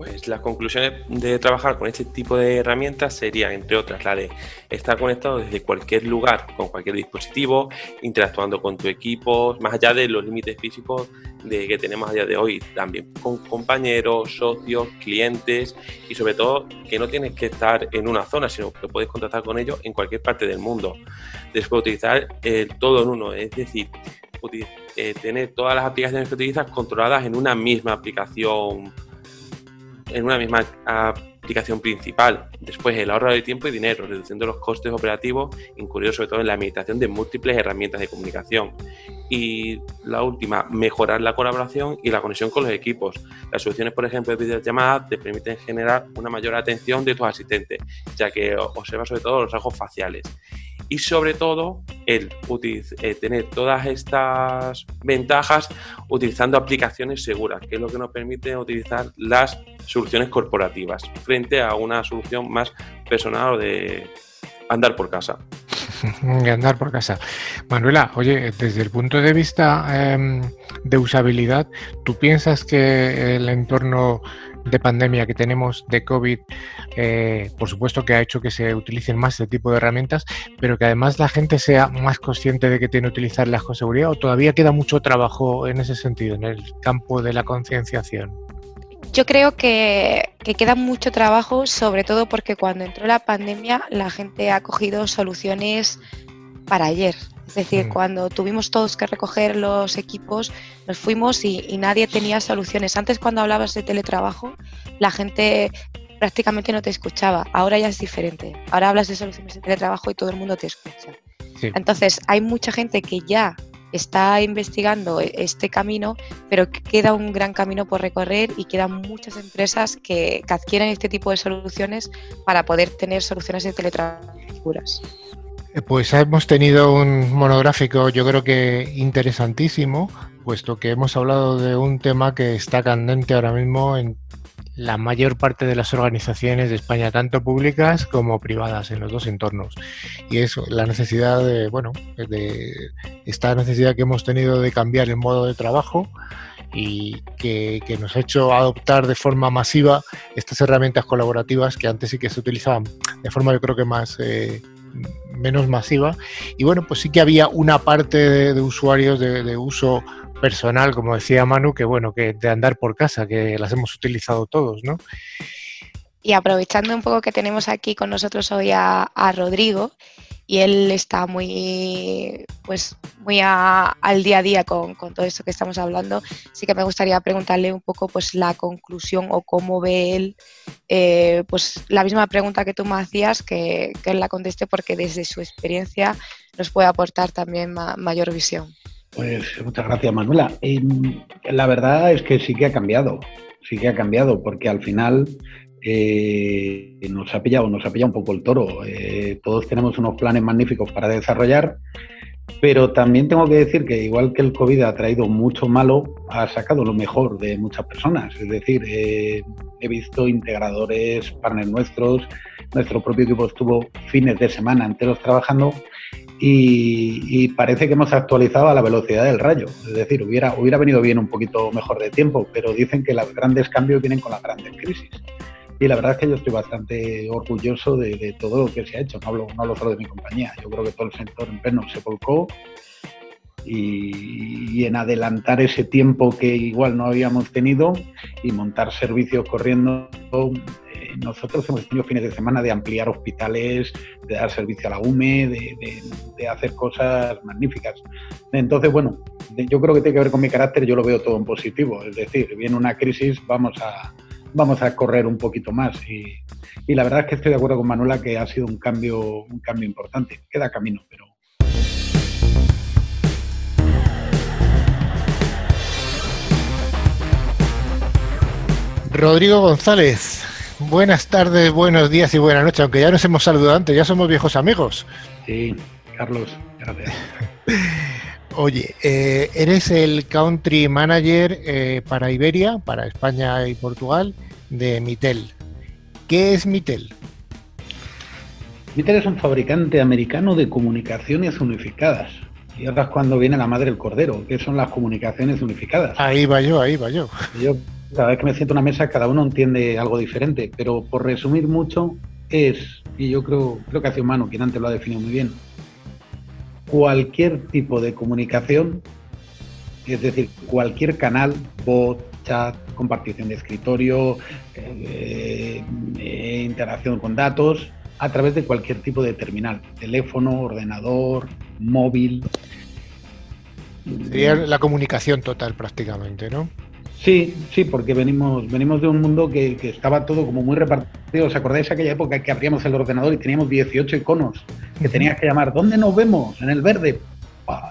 Pues las conclusiones de trabajar con este tipo de herramientas serían, entre otras, la de estar conectado desde cualquier lugar, con cualquier dispositivo, interactuando con tu equipo, más allá de los límites físicos de que tenemos a día de hoy, también con compañeros, socios, clientes y sobre todo que no tienes que estar en una zona, sino que puedes contactar con ellos en cualquier parte del mundo. Después utilizar el todo en uno, es decir, eh, tener todas las aplicaciones que utilizas controladas en una misma aplicación en una misma principal. Después, el ahorro de tiempo y dinero, reduciendo los costes operativos, incluido sobre todo en la administración de múltiples herramientas de comunicación. Y la última, mejorar la colaboración y la conexión con los equipos. Las soluciones, por ejemplo, de videollamadas te permiten generar una mayor atención de tus asistentes, ya que observa sobre todo los rasgos faciales y sobre todo el eh, tener todas estas ventajas utilizando aplicaciones seguras, que es lo que nos permite utilizar las soluciones corporativas frente a una solución más personal de andar por casa. Andar por casa. Manuela, oye, desde el punto de vista em, de usabilidad, ¿tú piensas que el entorno de pandemia que tenemos de COVID, eh, por supuesto que ha hecho que se utilicen más este tipo de herramientas, pero que además la gente sea más consciente de que tiene que utilizarlas con seguridad o todavía queda mucho trabajo en ese sentido, en el campo de la concienciación. Yo creo que, que, queda mucho trabajo, sobre todo porque cuando entró la pandemia la gente ha cogido soluciones para ayer. Es decir, mm. cuando tuvimos todos que recoger los equipos, nos fuimos y, nadie tenía soluciones. Antes cuando hablabas de teletrabajo, la gente prácticamente no te escuchaba. Ahora ya es diferente. Ahora hablas de soluciones de teletrabajo y todo el mundo te escucha. Entonces, hay mucha gente que ya está investigando e, este camino, pero queda un gran camino por recorrer y quedan muchas empresas que, que adquieren este tipo de soluciones para poder tener soluciones de teletrabajo seguras. Eh, pues hemos tenido un monográfico, yo creo que interesantísimo, puesto que hemos hablado de un tema que está candente ahora mismo en la mayor parte de las organizaciones de España, tanto públicas como privadas, en los dos entornos. Y es la necesidad de, bueno, de esta necesidad que hemos tenido de cambiar el modo de trabajo y que, nos ha hecho adoptar de forma masiva estas herramientas colaborativas que antes sí que se utilizaban de forma yo creo que más eh, menos masiva y bueno pues sí que había una parte de, usuarios de, uso personal como decía Manu que bueno que de andar por casa que las hemos utilizado todos no y aprovechando un poco que tenemos aquí con nosotros hoy a, a Rodrigo y él está muy, pues, muy al día a día con, todo esto que estamos hablando. Así que me gustaría preguntarle un poco pues, la conclusión o cómo ve él eh, pues, la misma pregunta que tú me hacías, que, él la conteste porque desde su experiencia nos puede aportar también mayor visión. Pues muchas gracias, Manuela. Em, la verdad es que sí que ha cambiado, sí que ha cambiado, porque al final eh, nos ha pillado, nos ha pillado un poco el toro. Eh, todos tenemos unos planes magníficos para desarrollar, pero también tengo que decir que igual que el COVID ha traído mucho malo, ha sacado lo mejor de muchas personas. Es decir, eh, he visto integradores, partners nuestros, nuestro propio equipo estuvo fines de semana enteros trabajando y, y, parece que hemos actualizado a la velocidad del rayo. Es decir, hubiera, hubiera venido bien un poquito mejor de tiempo, pero dicen que los grandes cambios vienen con las grandes crisis. Y la verdad es que yo estoy bastante orgulloso de, todo lo que se ha hecho. No hablo, no hablo solo de mi compañía. Yo creo que todo el sector en pleno se volcó y, en adelantar ese tiempo que igual no habíamos tenido y montar servicios corriendo. Eh, nosotros hemos tenido fines de semana de ampliar hospitales, de dar servicio a la UME, de, de hacer cosas magníficas. Entonces, bueno, yo creo que tiene que ver con mi carácter, yo lo veo todo en positivo. Es decir, viene una crisis, vamos a vamos a correr un poquito más. Y, la verdad es que estoy de acuerdo con Manuela que ha sido un cambio, un cambio importante. Queda camino, pero. Rodrigo González, buenas tardes, buenos días y buenas noches, aunque ya nos hemos saludado antes, ya somos viejos amigos. Sí, Carlos, gracias. Oye, eh, eres el country manager eh, para Iberia, para España y Portugal, de Mitel. ¿Qué es Mitel? Mitel es un fabricante americano de comunicaciones unificadas. Y ahora es cuando viene la madre del cordero, ¿qué son las comunicaciones unificadas? Ahí va yo, ahí va yo. Yo cada vez que me siento en una mesa cada uno entiende algo diferente, pero por resumir mucho es, y yo creo, creo que hace humano quien antes lo ha definido muy bien, cualquier tipo de comunicación, es decir, cualquier canal, bot, chat, compartición de escritorio, eh, eh, interacción con datos, a través de cualquier tipo de terminal, teléfono, ordenador, móvil. Sería la comunicación total prácticamente, ¿no? Sí, sí, porque venimos, venimos de un mundo que, estaba todo como muy repartido. ¿Os acordáis de aquella época que abríamos el ordenador y teníamos 18 iconos que tenías que llamar? ¿Dónde nos vemos? En el verde.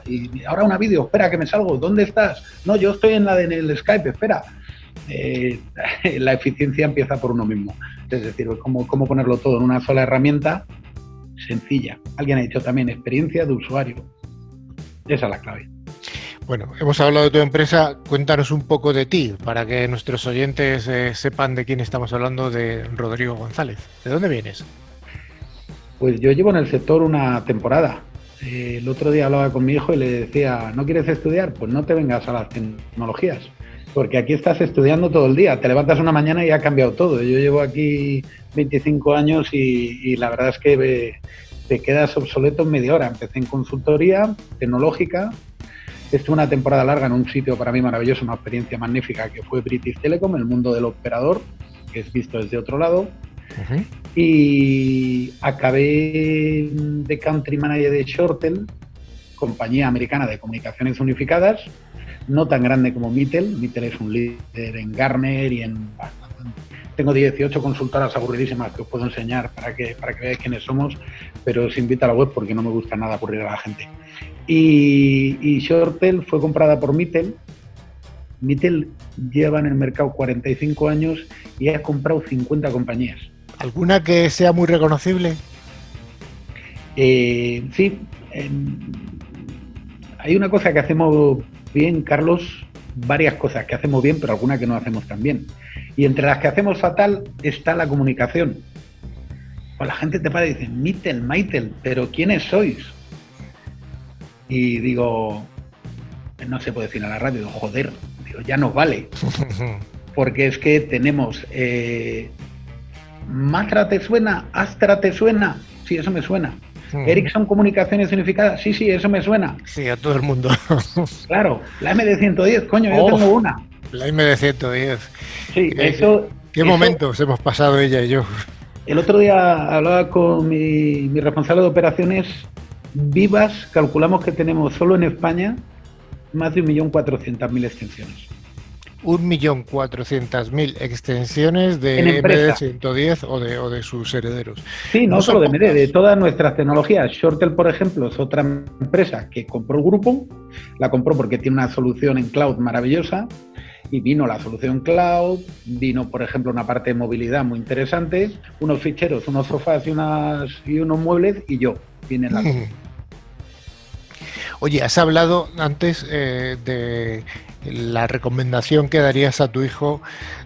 Y ahora una vídeo, espera que me salgo. ¿Dónde estás? No, yo estoy en la de en el Skype, espera. Eh, la eficiencia empieza por uno mismo. Es decir, cómo, cómo ponerlo todo en una sola herramienta sencilla. Alguien ha dicho también experiencia de usuario. Esa es la clave. Bueno, hemos hablado de tu empresa, cuéntanos un poco de ti, para que nuestros oyentes eh, sepan de quién estamos hablando, de Rodrigo González. ¿De dónde vienes? Pues yo llevo en el sector una temporada. Eh, el otro día hablaba con mi hijo y le decía, ¿no quieres estudiar? Pues no te vengas a las tecnologías, porque aquí estás estudiando todo el día. Te levantas una mañana y ha cambiado todo. Yo llevo aquí 25 años y, la verdad es que eh, te quedas obsoleto en media hora. Empecé en consultoría tecnológica, Estuve una temporada larga en un sitio para mí maravilloso, una experiencia magnífica que fue British Telecom, el mundo del operador, que es visto desde otro lado. Y acabé de country manager de Shortel, compañía americana de comunicaciones unificadas, no tan grande como Mittel. Mittel es un líder en Garner y en. Tengo 18 consultoras aburridísimas que os puedo enseñar para que, para que veáis quiénes somos, pero os invito a la web porque no me gusta nada aburrir a la gente. Y, Shortel fue comprada por Mittel. Mittel lleva en el mercado 45 años y ha comprado 50 compañías. ¿Alguna que sea muy reconocible? Eh, sí. hay una cosa que hacemos bien, Carlos, varias cosas que hacemos bien, pero algunas que no hacemos tan bien. Y entre las que hacemos fatal está la comunicación. Pues la gente te para y dice, Mittel, Maitel, pero ¿quiénes sois? Y digo, no se puede decir a la radio, joder, digo, ya nos vale. Porque es que tenemos, eh, Matra te suena, Astra te suena, sí, eso me suena. Ericsson Comunicaciones Unificadas, sí, sí, eso me suena. Sí, a todo el mundo. claro, la MD110, coño, yo tengo una. La MD110. Sí, eso. ¿Qué momentos hemos pasado ella y yo? El otro día hablaba con mi, mi responsable de operaciones vivas, calculamos que tenemos solo en España más de 1.400.000 extensiones. 1.400.000 extensiones de MD110 o de, o de sus herederos. Sí, no, solo de MD, de todas nuestras tecnologías. Shortel, por ejemplo, es otra empresa que compró el grupo, la compró porque tiene una solución en cloud maravillosa y vino la solución cloud, vino, por ejemplo, una parte de movilidad muy interesante, unos ficheros, unos sofás y, unas, y unos muebles y yo. Viene la... Oye, has hablado antes eh, de la recomendación que darías a tu hijo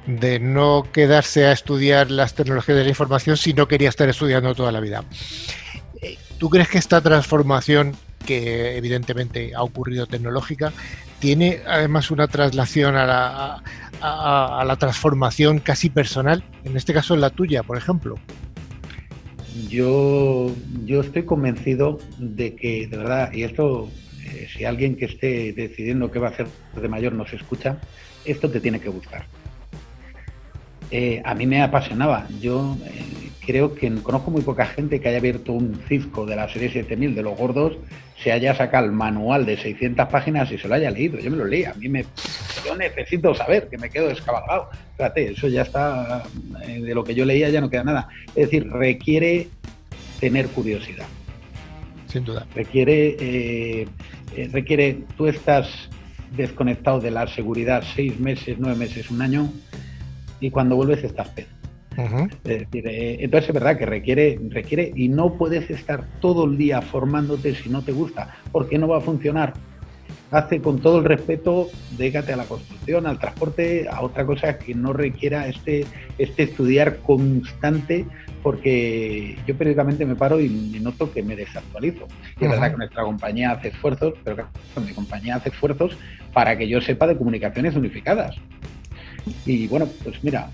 de no quedarse a estudiar las tecnologías de la información si no quería estar estudiando toda la vida. Eh, ¿Tú crees que esta transformación, que evidentemente ha ocurrido tecnológica, tiene además una traslación a la, a la transformación casi personal, en este caso la tuya, por ejemplo? Yo, yo estoy convencido de que, de verdad, y esto eh, si alguien que esté decidiendo qué va a hacer de mayor nos escucha, esto te tiene que gustar. Eh, a mí me apasionaba. Yo eh, creo que conozco muy poca gente que haya abierto un Cisco de la serie 7000 de los gordos, se haya sacado el manual de 600 páginas y se lo haya leído. Yo me lo leí. A mí me. Yo necesito saber, que me quedo descabalgado. Fíjate, eso ya está. de lo que yo leía ya no queda nada. Es decir, requiere tener curiosidad. Sin duda. Requiere eh, requiere, tú estás desconectado de la seguridad seis meses, nueve meses, un año, y cuando vuelves estás pedo. Eh, entonces es verdad que requiere, requiere y no puedes estar todo el día formándote si no te gusta, porque no va a funcionar. Hace con todo el respeto, déjate a la construcción, al transporte, a otra cosa que no requiera este, este estudiar constante porque yo periódicamente me paro y me noto que me desactualizo. Y es verdad que nuestra compañía hace esfuerzos, pero mi compañía hace esfuerzos para que yo sepa de comunicaciones unificadas. Y bueno, pues mira,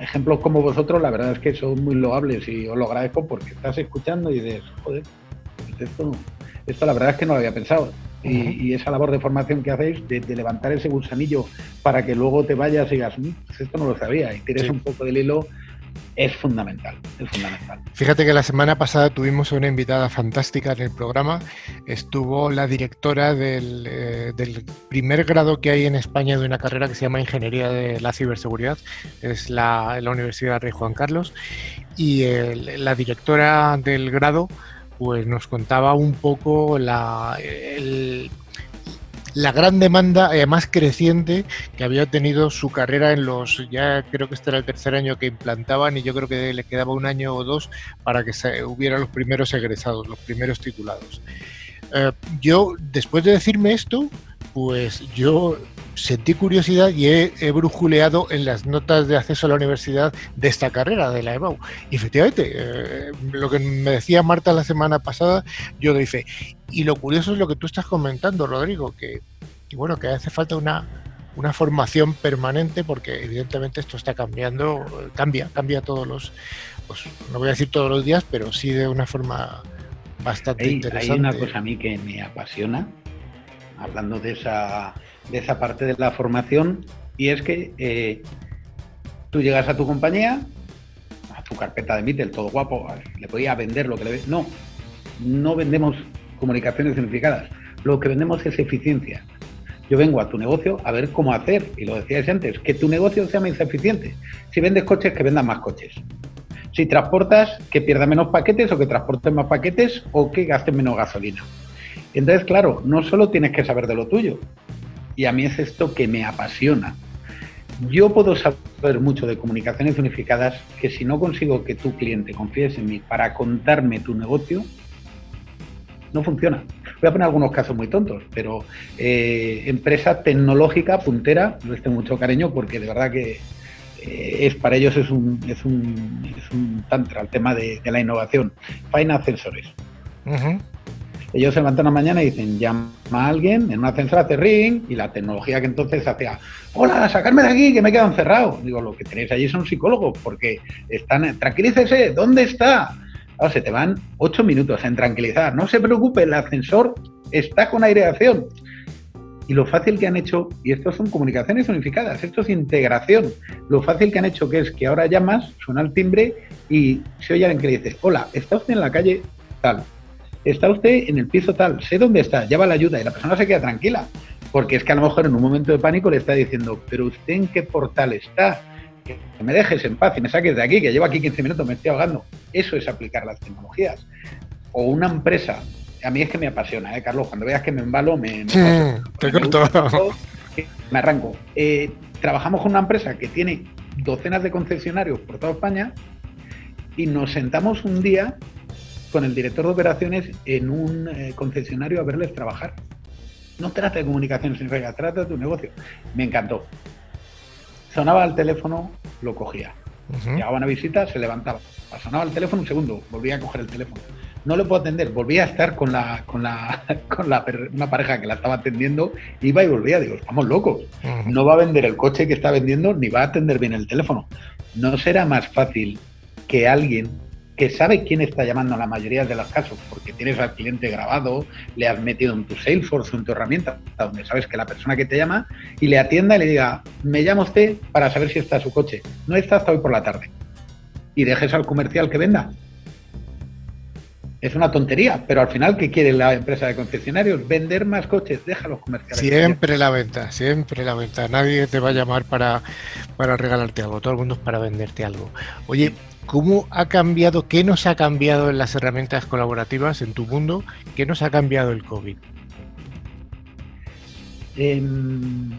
ejemplos como vosotros, la verdad es que son muy loables y os lo agradezco porque estás escuchando y dices, joder, pues esto, esto la verdad es que no lo había pensado. y, esa labor de formación que hacéis, de, levantar ese gusanillo para que luego te vayas y digas, mm, pues esto no lo sabía, y tires un poco del hilo es fundamental, es fundamental. Fíjate que la semana pasada tuvimos una invitada fantástica en el programa. Estuvo la directora del, eh, primer grado que hay en España de una carrera que se llama Ingeniería de la Ciberseguridad. Es la, Universidad Rey Juan Carlos. Y la directora del grado pues nos contaba un poco la, el, la gran demanda, además creciente, que había tenido su carrera en los, ya creo que este era el tercer año que implantaban y yo creo que le quedaba un año o dos para que se, hubiera los primeros egresados, los primeros titulados. Eh, yo, después de decirme esto, pues yo sentí curiosidad y he, brujuleado en las notas de acceso a la universidad de esta carrera, de la EBAU. Y efectivamente, eh, lo que me decía Marta la semana pasada, yo doy fe. Y lo curioso es lo que tú estás comentando, Rodrigo, que, bueno, que hace falta una, una formación permanente porque evidentemente esto está cambiando, cambia, cambia todos los, pues no voy a decir todos los días, pero sí de una forma bastante interesante. Hay una cosa a mí que me apasiona, hablando de esa de esa parte de la formación y es que eh, tú llegas a tu compañía, a tu carpeta de Mittel, todo guapo, le podía vender lo que le No, no vendemos comunicaciones unificadas, lo que vendemos es eficiencia. Yo vengo a tu negocio a ver cómo hacer, y lo decías antes, que tu negocio sea más eficiente. Si vendes coches, que vendan más coches. Si transportas, que pierda menos paquetes o que transportes más paquetes o que gastes menos gasolina. Entonces, claro, no solo tienes que saber de lo tuyo, y a mí es esto que me apasiona. Yo puedo saber mucho de comunicaciones unificadas que si no consigo que tu cliente confíes en mí para contarme tu negocio, no funciona. Voy a poner algunos casos muy tontos, pero eh, empresa tecnológica puntera, les tengo mucho cariño porque de verdad que eh, es para ellos es un, es un, tantra el tema de, la innovación. Faina Ascensores. Ellos se levantan la mañana y dicen, llama a alguien, en un ascensor hace ring, y la tecnología que entonces hacía, hola, sacarme de aquí, que me he quedado encerrado. Digo, lo que tenéis allí son psicólogos, porque están, tranquilícese, ¿dónde está? se te van ocho minutos en tranquilizar. No se preocupe, el ascensor está con aireación. Y lo fácil que han hecho, y esto son comunicaciones unificadas, esto es integración. Lo fácil que han hecho que es que ahora llamas, suena el timbre y se oye alguien que le dice, hola, ¿está usted en la calle tal? ¿Está usted en el piso tal? Sé dónde está, lleva la ayuda y la persona se queda tranquila. Porque es que a lo mejor en un momento de pánico le está diciendo, pero usted en qué portal está? Que me dejes en paz y me saques de aquí, que llevo aquí 15 minutos, me estoy ahogando. Eso es aplicar las tecnologías. O una empresa, a mí es que me apasiona, ¿eh, Carlos? Cuando veas que me embalo, me, me, te corto. me arranco. Eh, trabajamos con una empresa que tiene docenas de concesionarios por toda España y nos sentamos un día con el director de operaciones en un eh, concesionario a verles trabajar. No trata de comunicación significa, trata de tu negocio. Me encantó. Sonaba el teléfono, lo cogía. Llegaba una visita, se levantaba. Sonaba el teléfono un segundo, volvía a coger el teléfono. No le puedo atender, volvía a estar con la, con la, con la una pareja que la estaba atendiendo, iba y volvía. Digo, estamos locos. No va a vender el coche que está vendiendo ni va a atender bien el teléfono. ¿No será más fácil que alguien que sabe quién está llamando en la mayoría de los casos, porque tienes al cliente grabado, le has metido en tu Salesforce en tu herramienta, donde sabes que la persona que te llama, y le atienda y le diga, me llama usted para saber si está su coche. No está hasta hoy por la tarde. Y dejes al comercial que venda. Es una tontería, pero al final, ¿qué quiere la empresa de concesionarios? Vender más coches, deja los comerciales. Siempre la venta, siempre la venta. Nadie te va a llamar para, para regalarte algo, todo el mundo es para venderte algo. Oye, ¿Cómo ha cambiado, qué nos ha cambiado en las herramientas colaborativas en tu mundo? ¿Qué nos ha cambiado el COVID? Em,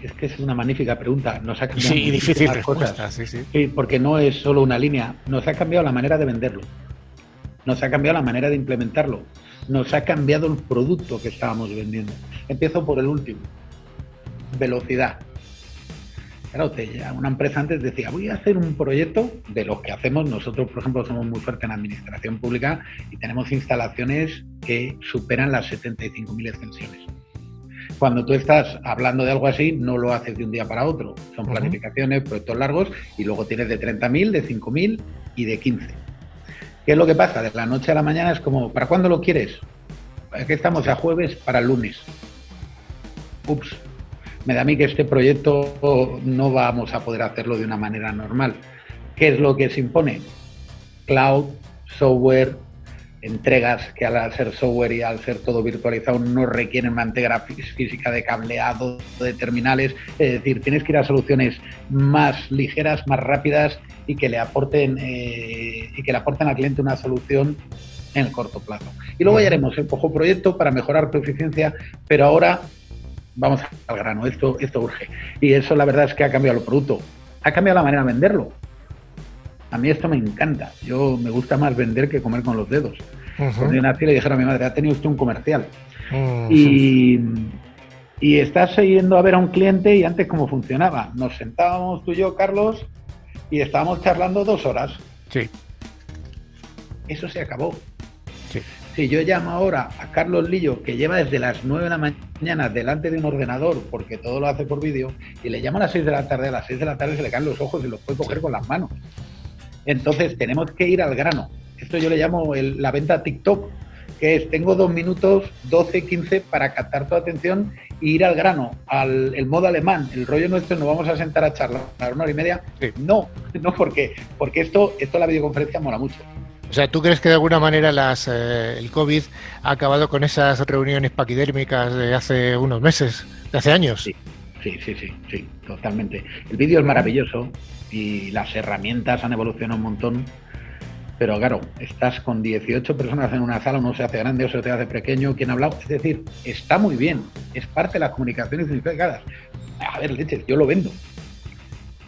es que es una magnífica pregunta. Nos ha cambiado sí, difícil respuesta, sí, sí. sí, porque no es solo una línea. Nos ha cambiado la manera de venderlo. Nos ha cambiado la manera de implementarlo. Nos ha cambiado el producto que estábamos vendiendo. Empiezo por el último. Velocidad una empresa antes decía, voy a hacer un proyecto de los que hacemos. Nosotros, por ejemplo, somos muy fuertes en administración pública y tenemos instalaciones que superan las 75.000 extensiones. Cuando tú estás hablando de algo así, no lo haces de un día para otro. Son planificaciones, proyectos largos y luego tienes de 30.000, de 5.000 y de 15. ¿Qué es lo que pasa? De la noche a la mañana es como, ¿para cuándo lo quieres? que estamos a jueves para el lunes. Ups, me da a mí que este proyecto no vamos a poder hacerlo de una manera normal. ¿Qué es lo que se impone? Cloud, software, entregas que al ser software y al ser todo virtualizado no requieren mantegra física de cableado, de terminales. Es decir, tienes que ir a soluciones más ligeras, más rápidas y que le aporten eh, y que le aporten al cliente una solución en el corto plazo. Y luego ya haremos el cojo proyecto para mejorar tu eficiencia, pero ahora vamos al grano, esto, esto urge. Y eso la verdad es que ha cambiado el producto, ha cambiado la manera de venderlo. A mí esto me encanta, yo me gusta más vender que comer con los dedos. Cuando yo nací le dijeron a mi madre, ha tenido usted un comercial. y, y estás yendo a ver a un cliente y antes cómo funcionaba. Nos sentábamos tú y yo, Carlos, y estábamos charlando dos horas. Sí. Eso se acabó. Si yo llamo ahora a Carlos Lillo, que lleva desde las 9 de la mañana delante de un ordenador, porque todo lo hace por vídeo, y le llamo a las 6 de la tarde, a las 6 de la tarde se le caen los ojos y los puede coger con las manos. Entonces tenemos que ir al grano. Esto yo le llamo la venta TikTok, que es tengo dos minutos, 12, 15 para captar tu atención e ir al grano, al el modo alemán, el rollo nuestro, nos vamos a sentar a charlar una hora y media. No, no porque, porque esto, esto la videoconferencia mola mucho. O sea, ¿tú crees que de alguna manera las, eh, el COVID ha acabado con esas reuniones paquidérmicas de hace unos meses, de hace años? Sí, sí, sí, sí, sí totalmente. El vídeo es maravilloso y las herramientas han evolucionado un montón, pero claro, estás con 18 personas en una sala, uno se hace grande, otro se hace pequeño, ¿quién ha hablado? Es decir, está muy bien, es parte de las comunicaciones unificadas. A ver, leches, yo lo vendo.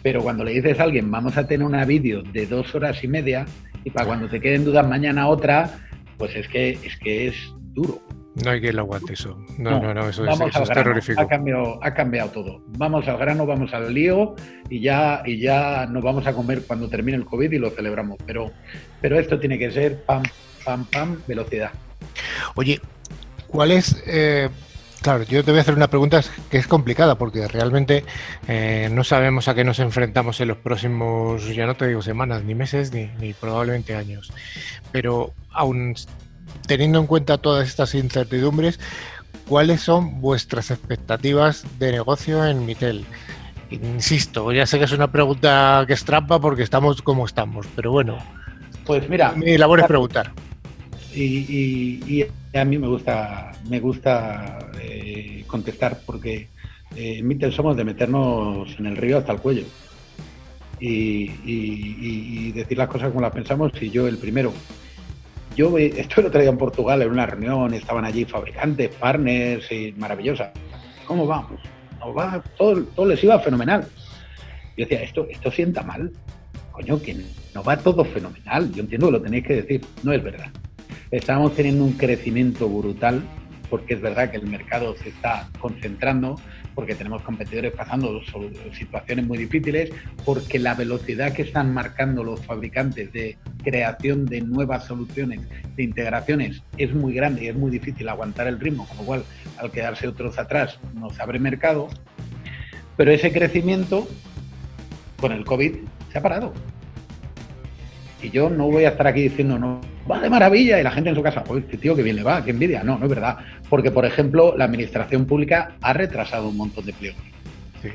Pero cuando le dices a alguien, vamos a tener una vídeo de dos horas y media, y para cuando te queden dudas mañana otra, pues es que es que es duro. No hay quien lo aguante eso. No, no, no, eso, vamos es, eso al es grano. terrorífico. Ha cambiado, ha cambiado todo. Vamos al grano, vamos al lío y ya, y ya nos vamos a comer cuando termine el COVID y lo celebramos. Pero, pero esto tiene que ser pam, pam, pam, velocidad. Oye, ¿cuál es? eh, claro, yo te voy a hacer una pregunta que es complicada porque realmente eh, no sabemos a qué nos enfrentamos en los próximos, ya no te digo semanas, ni meses, ni, ni probablemente años. Pero aún teniendo en cuenta todas estas incertidumbres, ¿cuáles son vuestras expectativas de negocio en Mitel? Insisto, ya sé que es una pregunta que es trampa porque estamos como estamos, pero bueno, Pues mira, mi labor es preguntar. y, y- y a mí me gusta, me gusta eh, contestar porque eh, en Mitel somos de meternos en el río hasta el cuello y, y- y- y decir las cosas como las pensamos y yo el primero. Yo esto lo traía en Portugal en una reunión, estaban allí fabricantes, partners, y maravillosa. ¿Cómo vamos? Nos va, todo, todo les iba fenomenal. Yo decía, esto, esto sienta mal. Coño, que nos va todo fenomenal. Yo entiendo que lo tenéis que decir. No es verdad. Estamos teniendo un crecimiento brutal porque es verdad que el mercado se está concentrando, porque tenemos competidores pasando situaciones muy difíciles, porque la velocidad que están marcando los fabricantes de creación de nuevas soluciones, de integraciones, es muy grande y es muy difícil aguantar el ritmo, con lo cual al quedarse otros atrás nos abre mercado, pero ese crecimiento con el COVID se ha parado. Y yo no voy a estar aquí diciendo, no, va de maravilla, y la gente en su casa, oye, tío que bien le va, qué envidia. No, no es verdad. Porque, por ejemplo, la administración pública ha retrasado un montón de pliegos. Sí.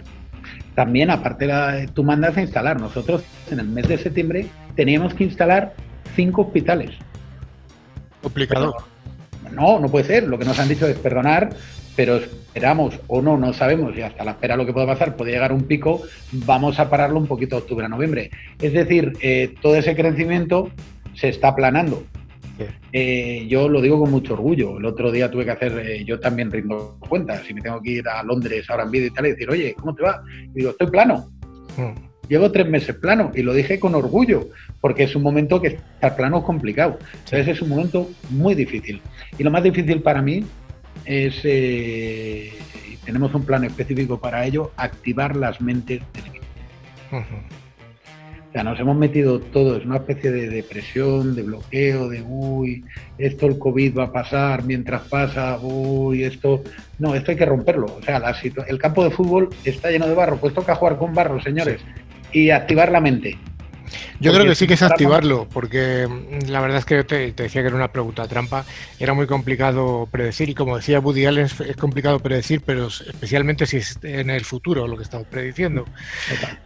También, aparte, la- tú mandas a instalar. Nosotros, en el mes de septiembre, teníamos que instalar cinco hospitales. Complicado. No, no puede ser. Lo que nos han dicho es perdonar, pero esperamos o no, no sabemos, y hasta la espera lo que puede pasar, puede llegar un pico, vamos a pararlo un poquito octubre a noviembre. Es decir, eh, todo ese crecimiento se está aplanando. Sí. Eh, yo lo digo con mucho orgullo. El otro día tuve que hacer, eh, yo también rindo cuentas, si me tengo que ir a Londres ahora en vídeo y tal, y decir, oye, ¿cómo te va? Y digo, estoy plano. Mm. Llevo tres meses plano y lo dije con orgullo, porque es un momento que estar plano es complicado. Entonces es un momento muy difícil. Y lo más difícil para mí es, eh, y tenemos un plan específico para ello, activar las mentes del equipo. O sea, nos hemos metido todos en una especie de depresión, de bloqueo, de uy, esto el COVID va a pasar mientras pasa, uy, esto. No, esto hay que romperlo. O sea, la el campo de fútbol está lleno de barro, pues toca jugar con barro, señores, y activar la mente. Yo creo que sí que es activarlo, porque mm, la verdad es que te, te decía que era una pregunta trampa, era muy complicado predecir y como decía Woody Allen es, complicado predecir, pero es- especialmente si es en el futuro lo que estamos prediciendo.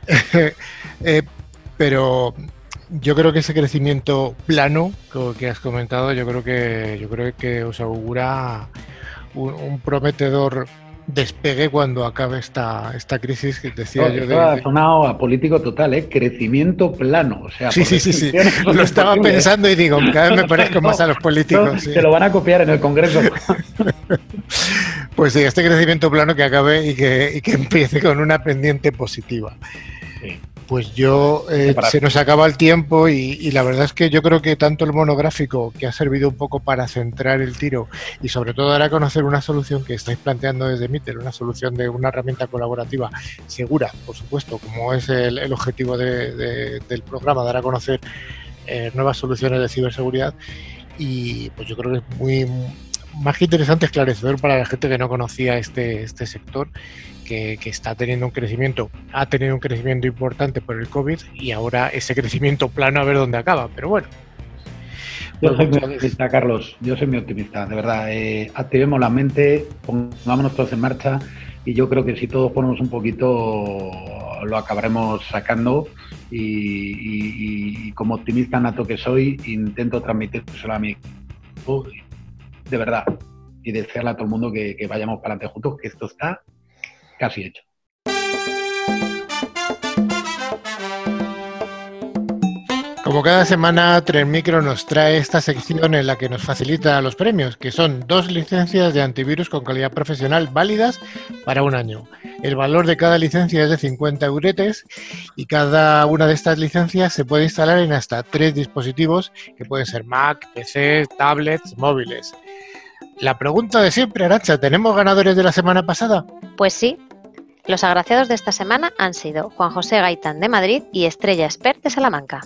Eh, pero yo creo que ese crecimiento plano que, que has comentado, yo creo que yo creo que os augura un, un prometedor despegue cuando acabe esta, esta crisis que decía No, yo de- ha sonado a político total, ¿eh? Crecimiento plano. O sea, Sí, sí, sí, sí. no Lo es estaba pensando y digo, cada vez me parezco más a los No, políticos. sí. Se lo van a copiar en el Congreso. Pues sí, este crecimiento plano que acabe y que, y que empiece con una pendiente positiva. Sí. Pues yo, eh, se nos acaba el tiempo y, y la verdad es que yo creo que tanto el monográfico, que ha servido un poco para centrar el tiro y sobre todo dar a conocer una solución que estáis planteando desde Mitel, una solución de una herramienta colaborativa segura, por supuesto, como es el, el objetivo de- de- del programa, dar a conocer eh, nuevas soluciones de ciberseguridad y pues yo creo que es muy más que interesante, esclarecedor para la gente que no conocía este, este sector, que, que está teniendo un crecimiento, ha tenido un crecimiento importante por el COVID y ahora ese crecimiento plano a ver dónde acaba. Pero bueno, Yo soy muy optimista, Carlos. Yo soy muy optimista, de verdad. Eh, activemos la mente, pongámonos todos en marcha y yo creo que si todos ponemos un poquito lo acabaremos sacando y, y- y- y como optimista nato que soy intento transmitírselo a mi equipo de verdad y desearle a todo el mundo que, que vayamos para adelante juntos, que esto está casi hecho. como cada semana, Tren Micro nos trae esta sección en la que nos facilita los premios, que son dos licencias de antivirus con calidad profesional válidas para un año. El valor de cada licencia es de 50 euretes y cada una de estas licencias se puede instalar en hasta tres dispositivos que pueden ser Mac, PC, tablets, móviles. La pregunta de siempre, Arancha, ¿tenemos ganadores de la semana pasada? Pues sí. Los agraciados de esta semana han sido Juan José Gaitán de Madrid y Estrella Espert de Salamanca.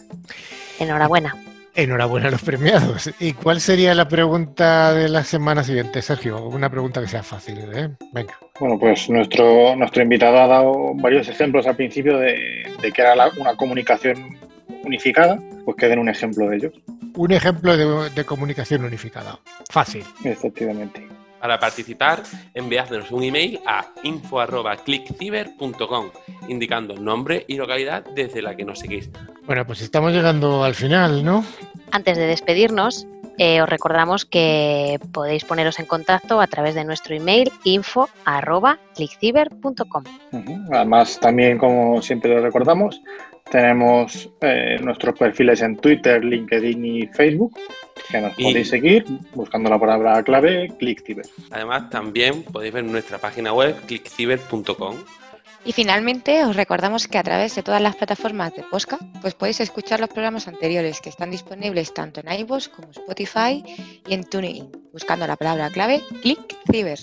Enhorabuena. Enhorabuena a los premiados. ¿Y cuál sería la pregunta de la semana siguiente, Sergio? Una pregunta que sea fácil, ¿eh? Venga. Bueno, pues nuestro, nuestro invitado ha dado varios ejemplos al principio de, de que era la- una comunicación unificada, pues que den un ejemplo de ellos, Un ejemplo de, de comunicación unificada. Fácil. efectivamente. Para participar, enviadnos un email a info.clickciber.com indicando nombre y localidad desde la que nos seguís. Bueno, pues estamos llegando al final, ¿no? Antes de despedirnos, eh, os recordamos que podéis poneros en contacto a través de nuestro email info.clickciber.com. Además, también, como siempre lo recordamos, tenemos eh, nuestros perfiles en Twitter, LinkedIn y Facebook, que nos Y- podéis seguir buscando la palabra clave ClickCiber. Además, también podéis ver nuestra página web clickciber.com. Y finalmente os recordamos que a través de todas las plataformas de Posca pues podéis escuchar los programas anteriores que están disponibles tanto en iVoox como Spotify y en TuneIn, buscando la palabra clave Click Ciber.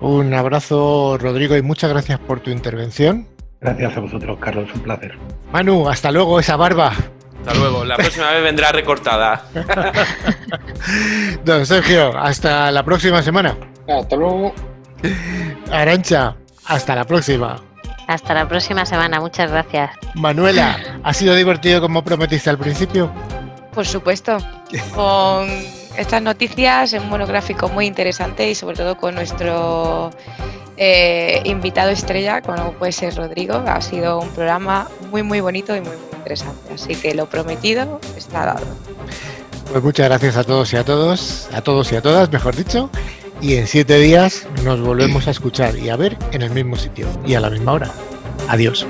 Un abrazo, Rodrigo, y muchas gracias por tu intervención. Gracias a vosotros, Carlos, un placer. Manu, hasta luego, esa barba. Hasta luego. La próxima vez vendrá recortada. Don Sergio, hasta la próxima semana. Hasta luego. Arancha, hasta la próxima. Hasta la próxima semana. Muchas gracias. Manuela, ¿ha sido divertido como prometiste al principio? Por supuesto, con estas noticias, un monográfico muy interesante y sobre todo con nuestro eh, invitado estrella, como puede ser Rodrigo. Ha sido un programa muy, muy bonito y muy, muy interesante. Así que lo prometido está dado. Pues muchas gracias a todos y a todos, a todos y a todas, mejor dicho. Y en siete días nos volvemos a escuchar y a ver en el mismo sitio y a la misma hora. Adiós.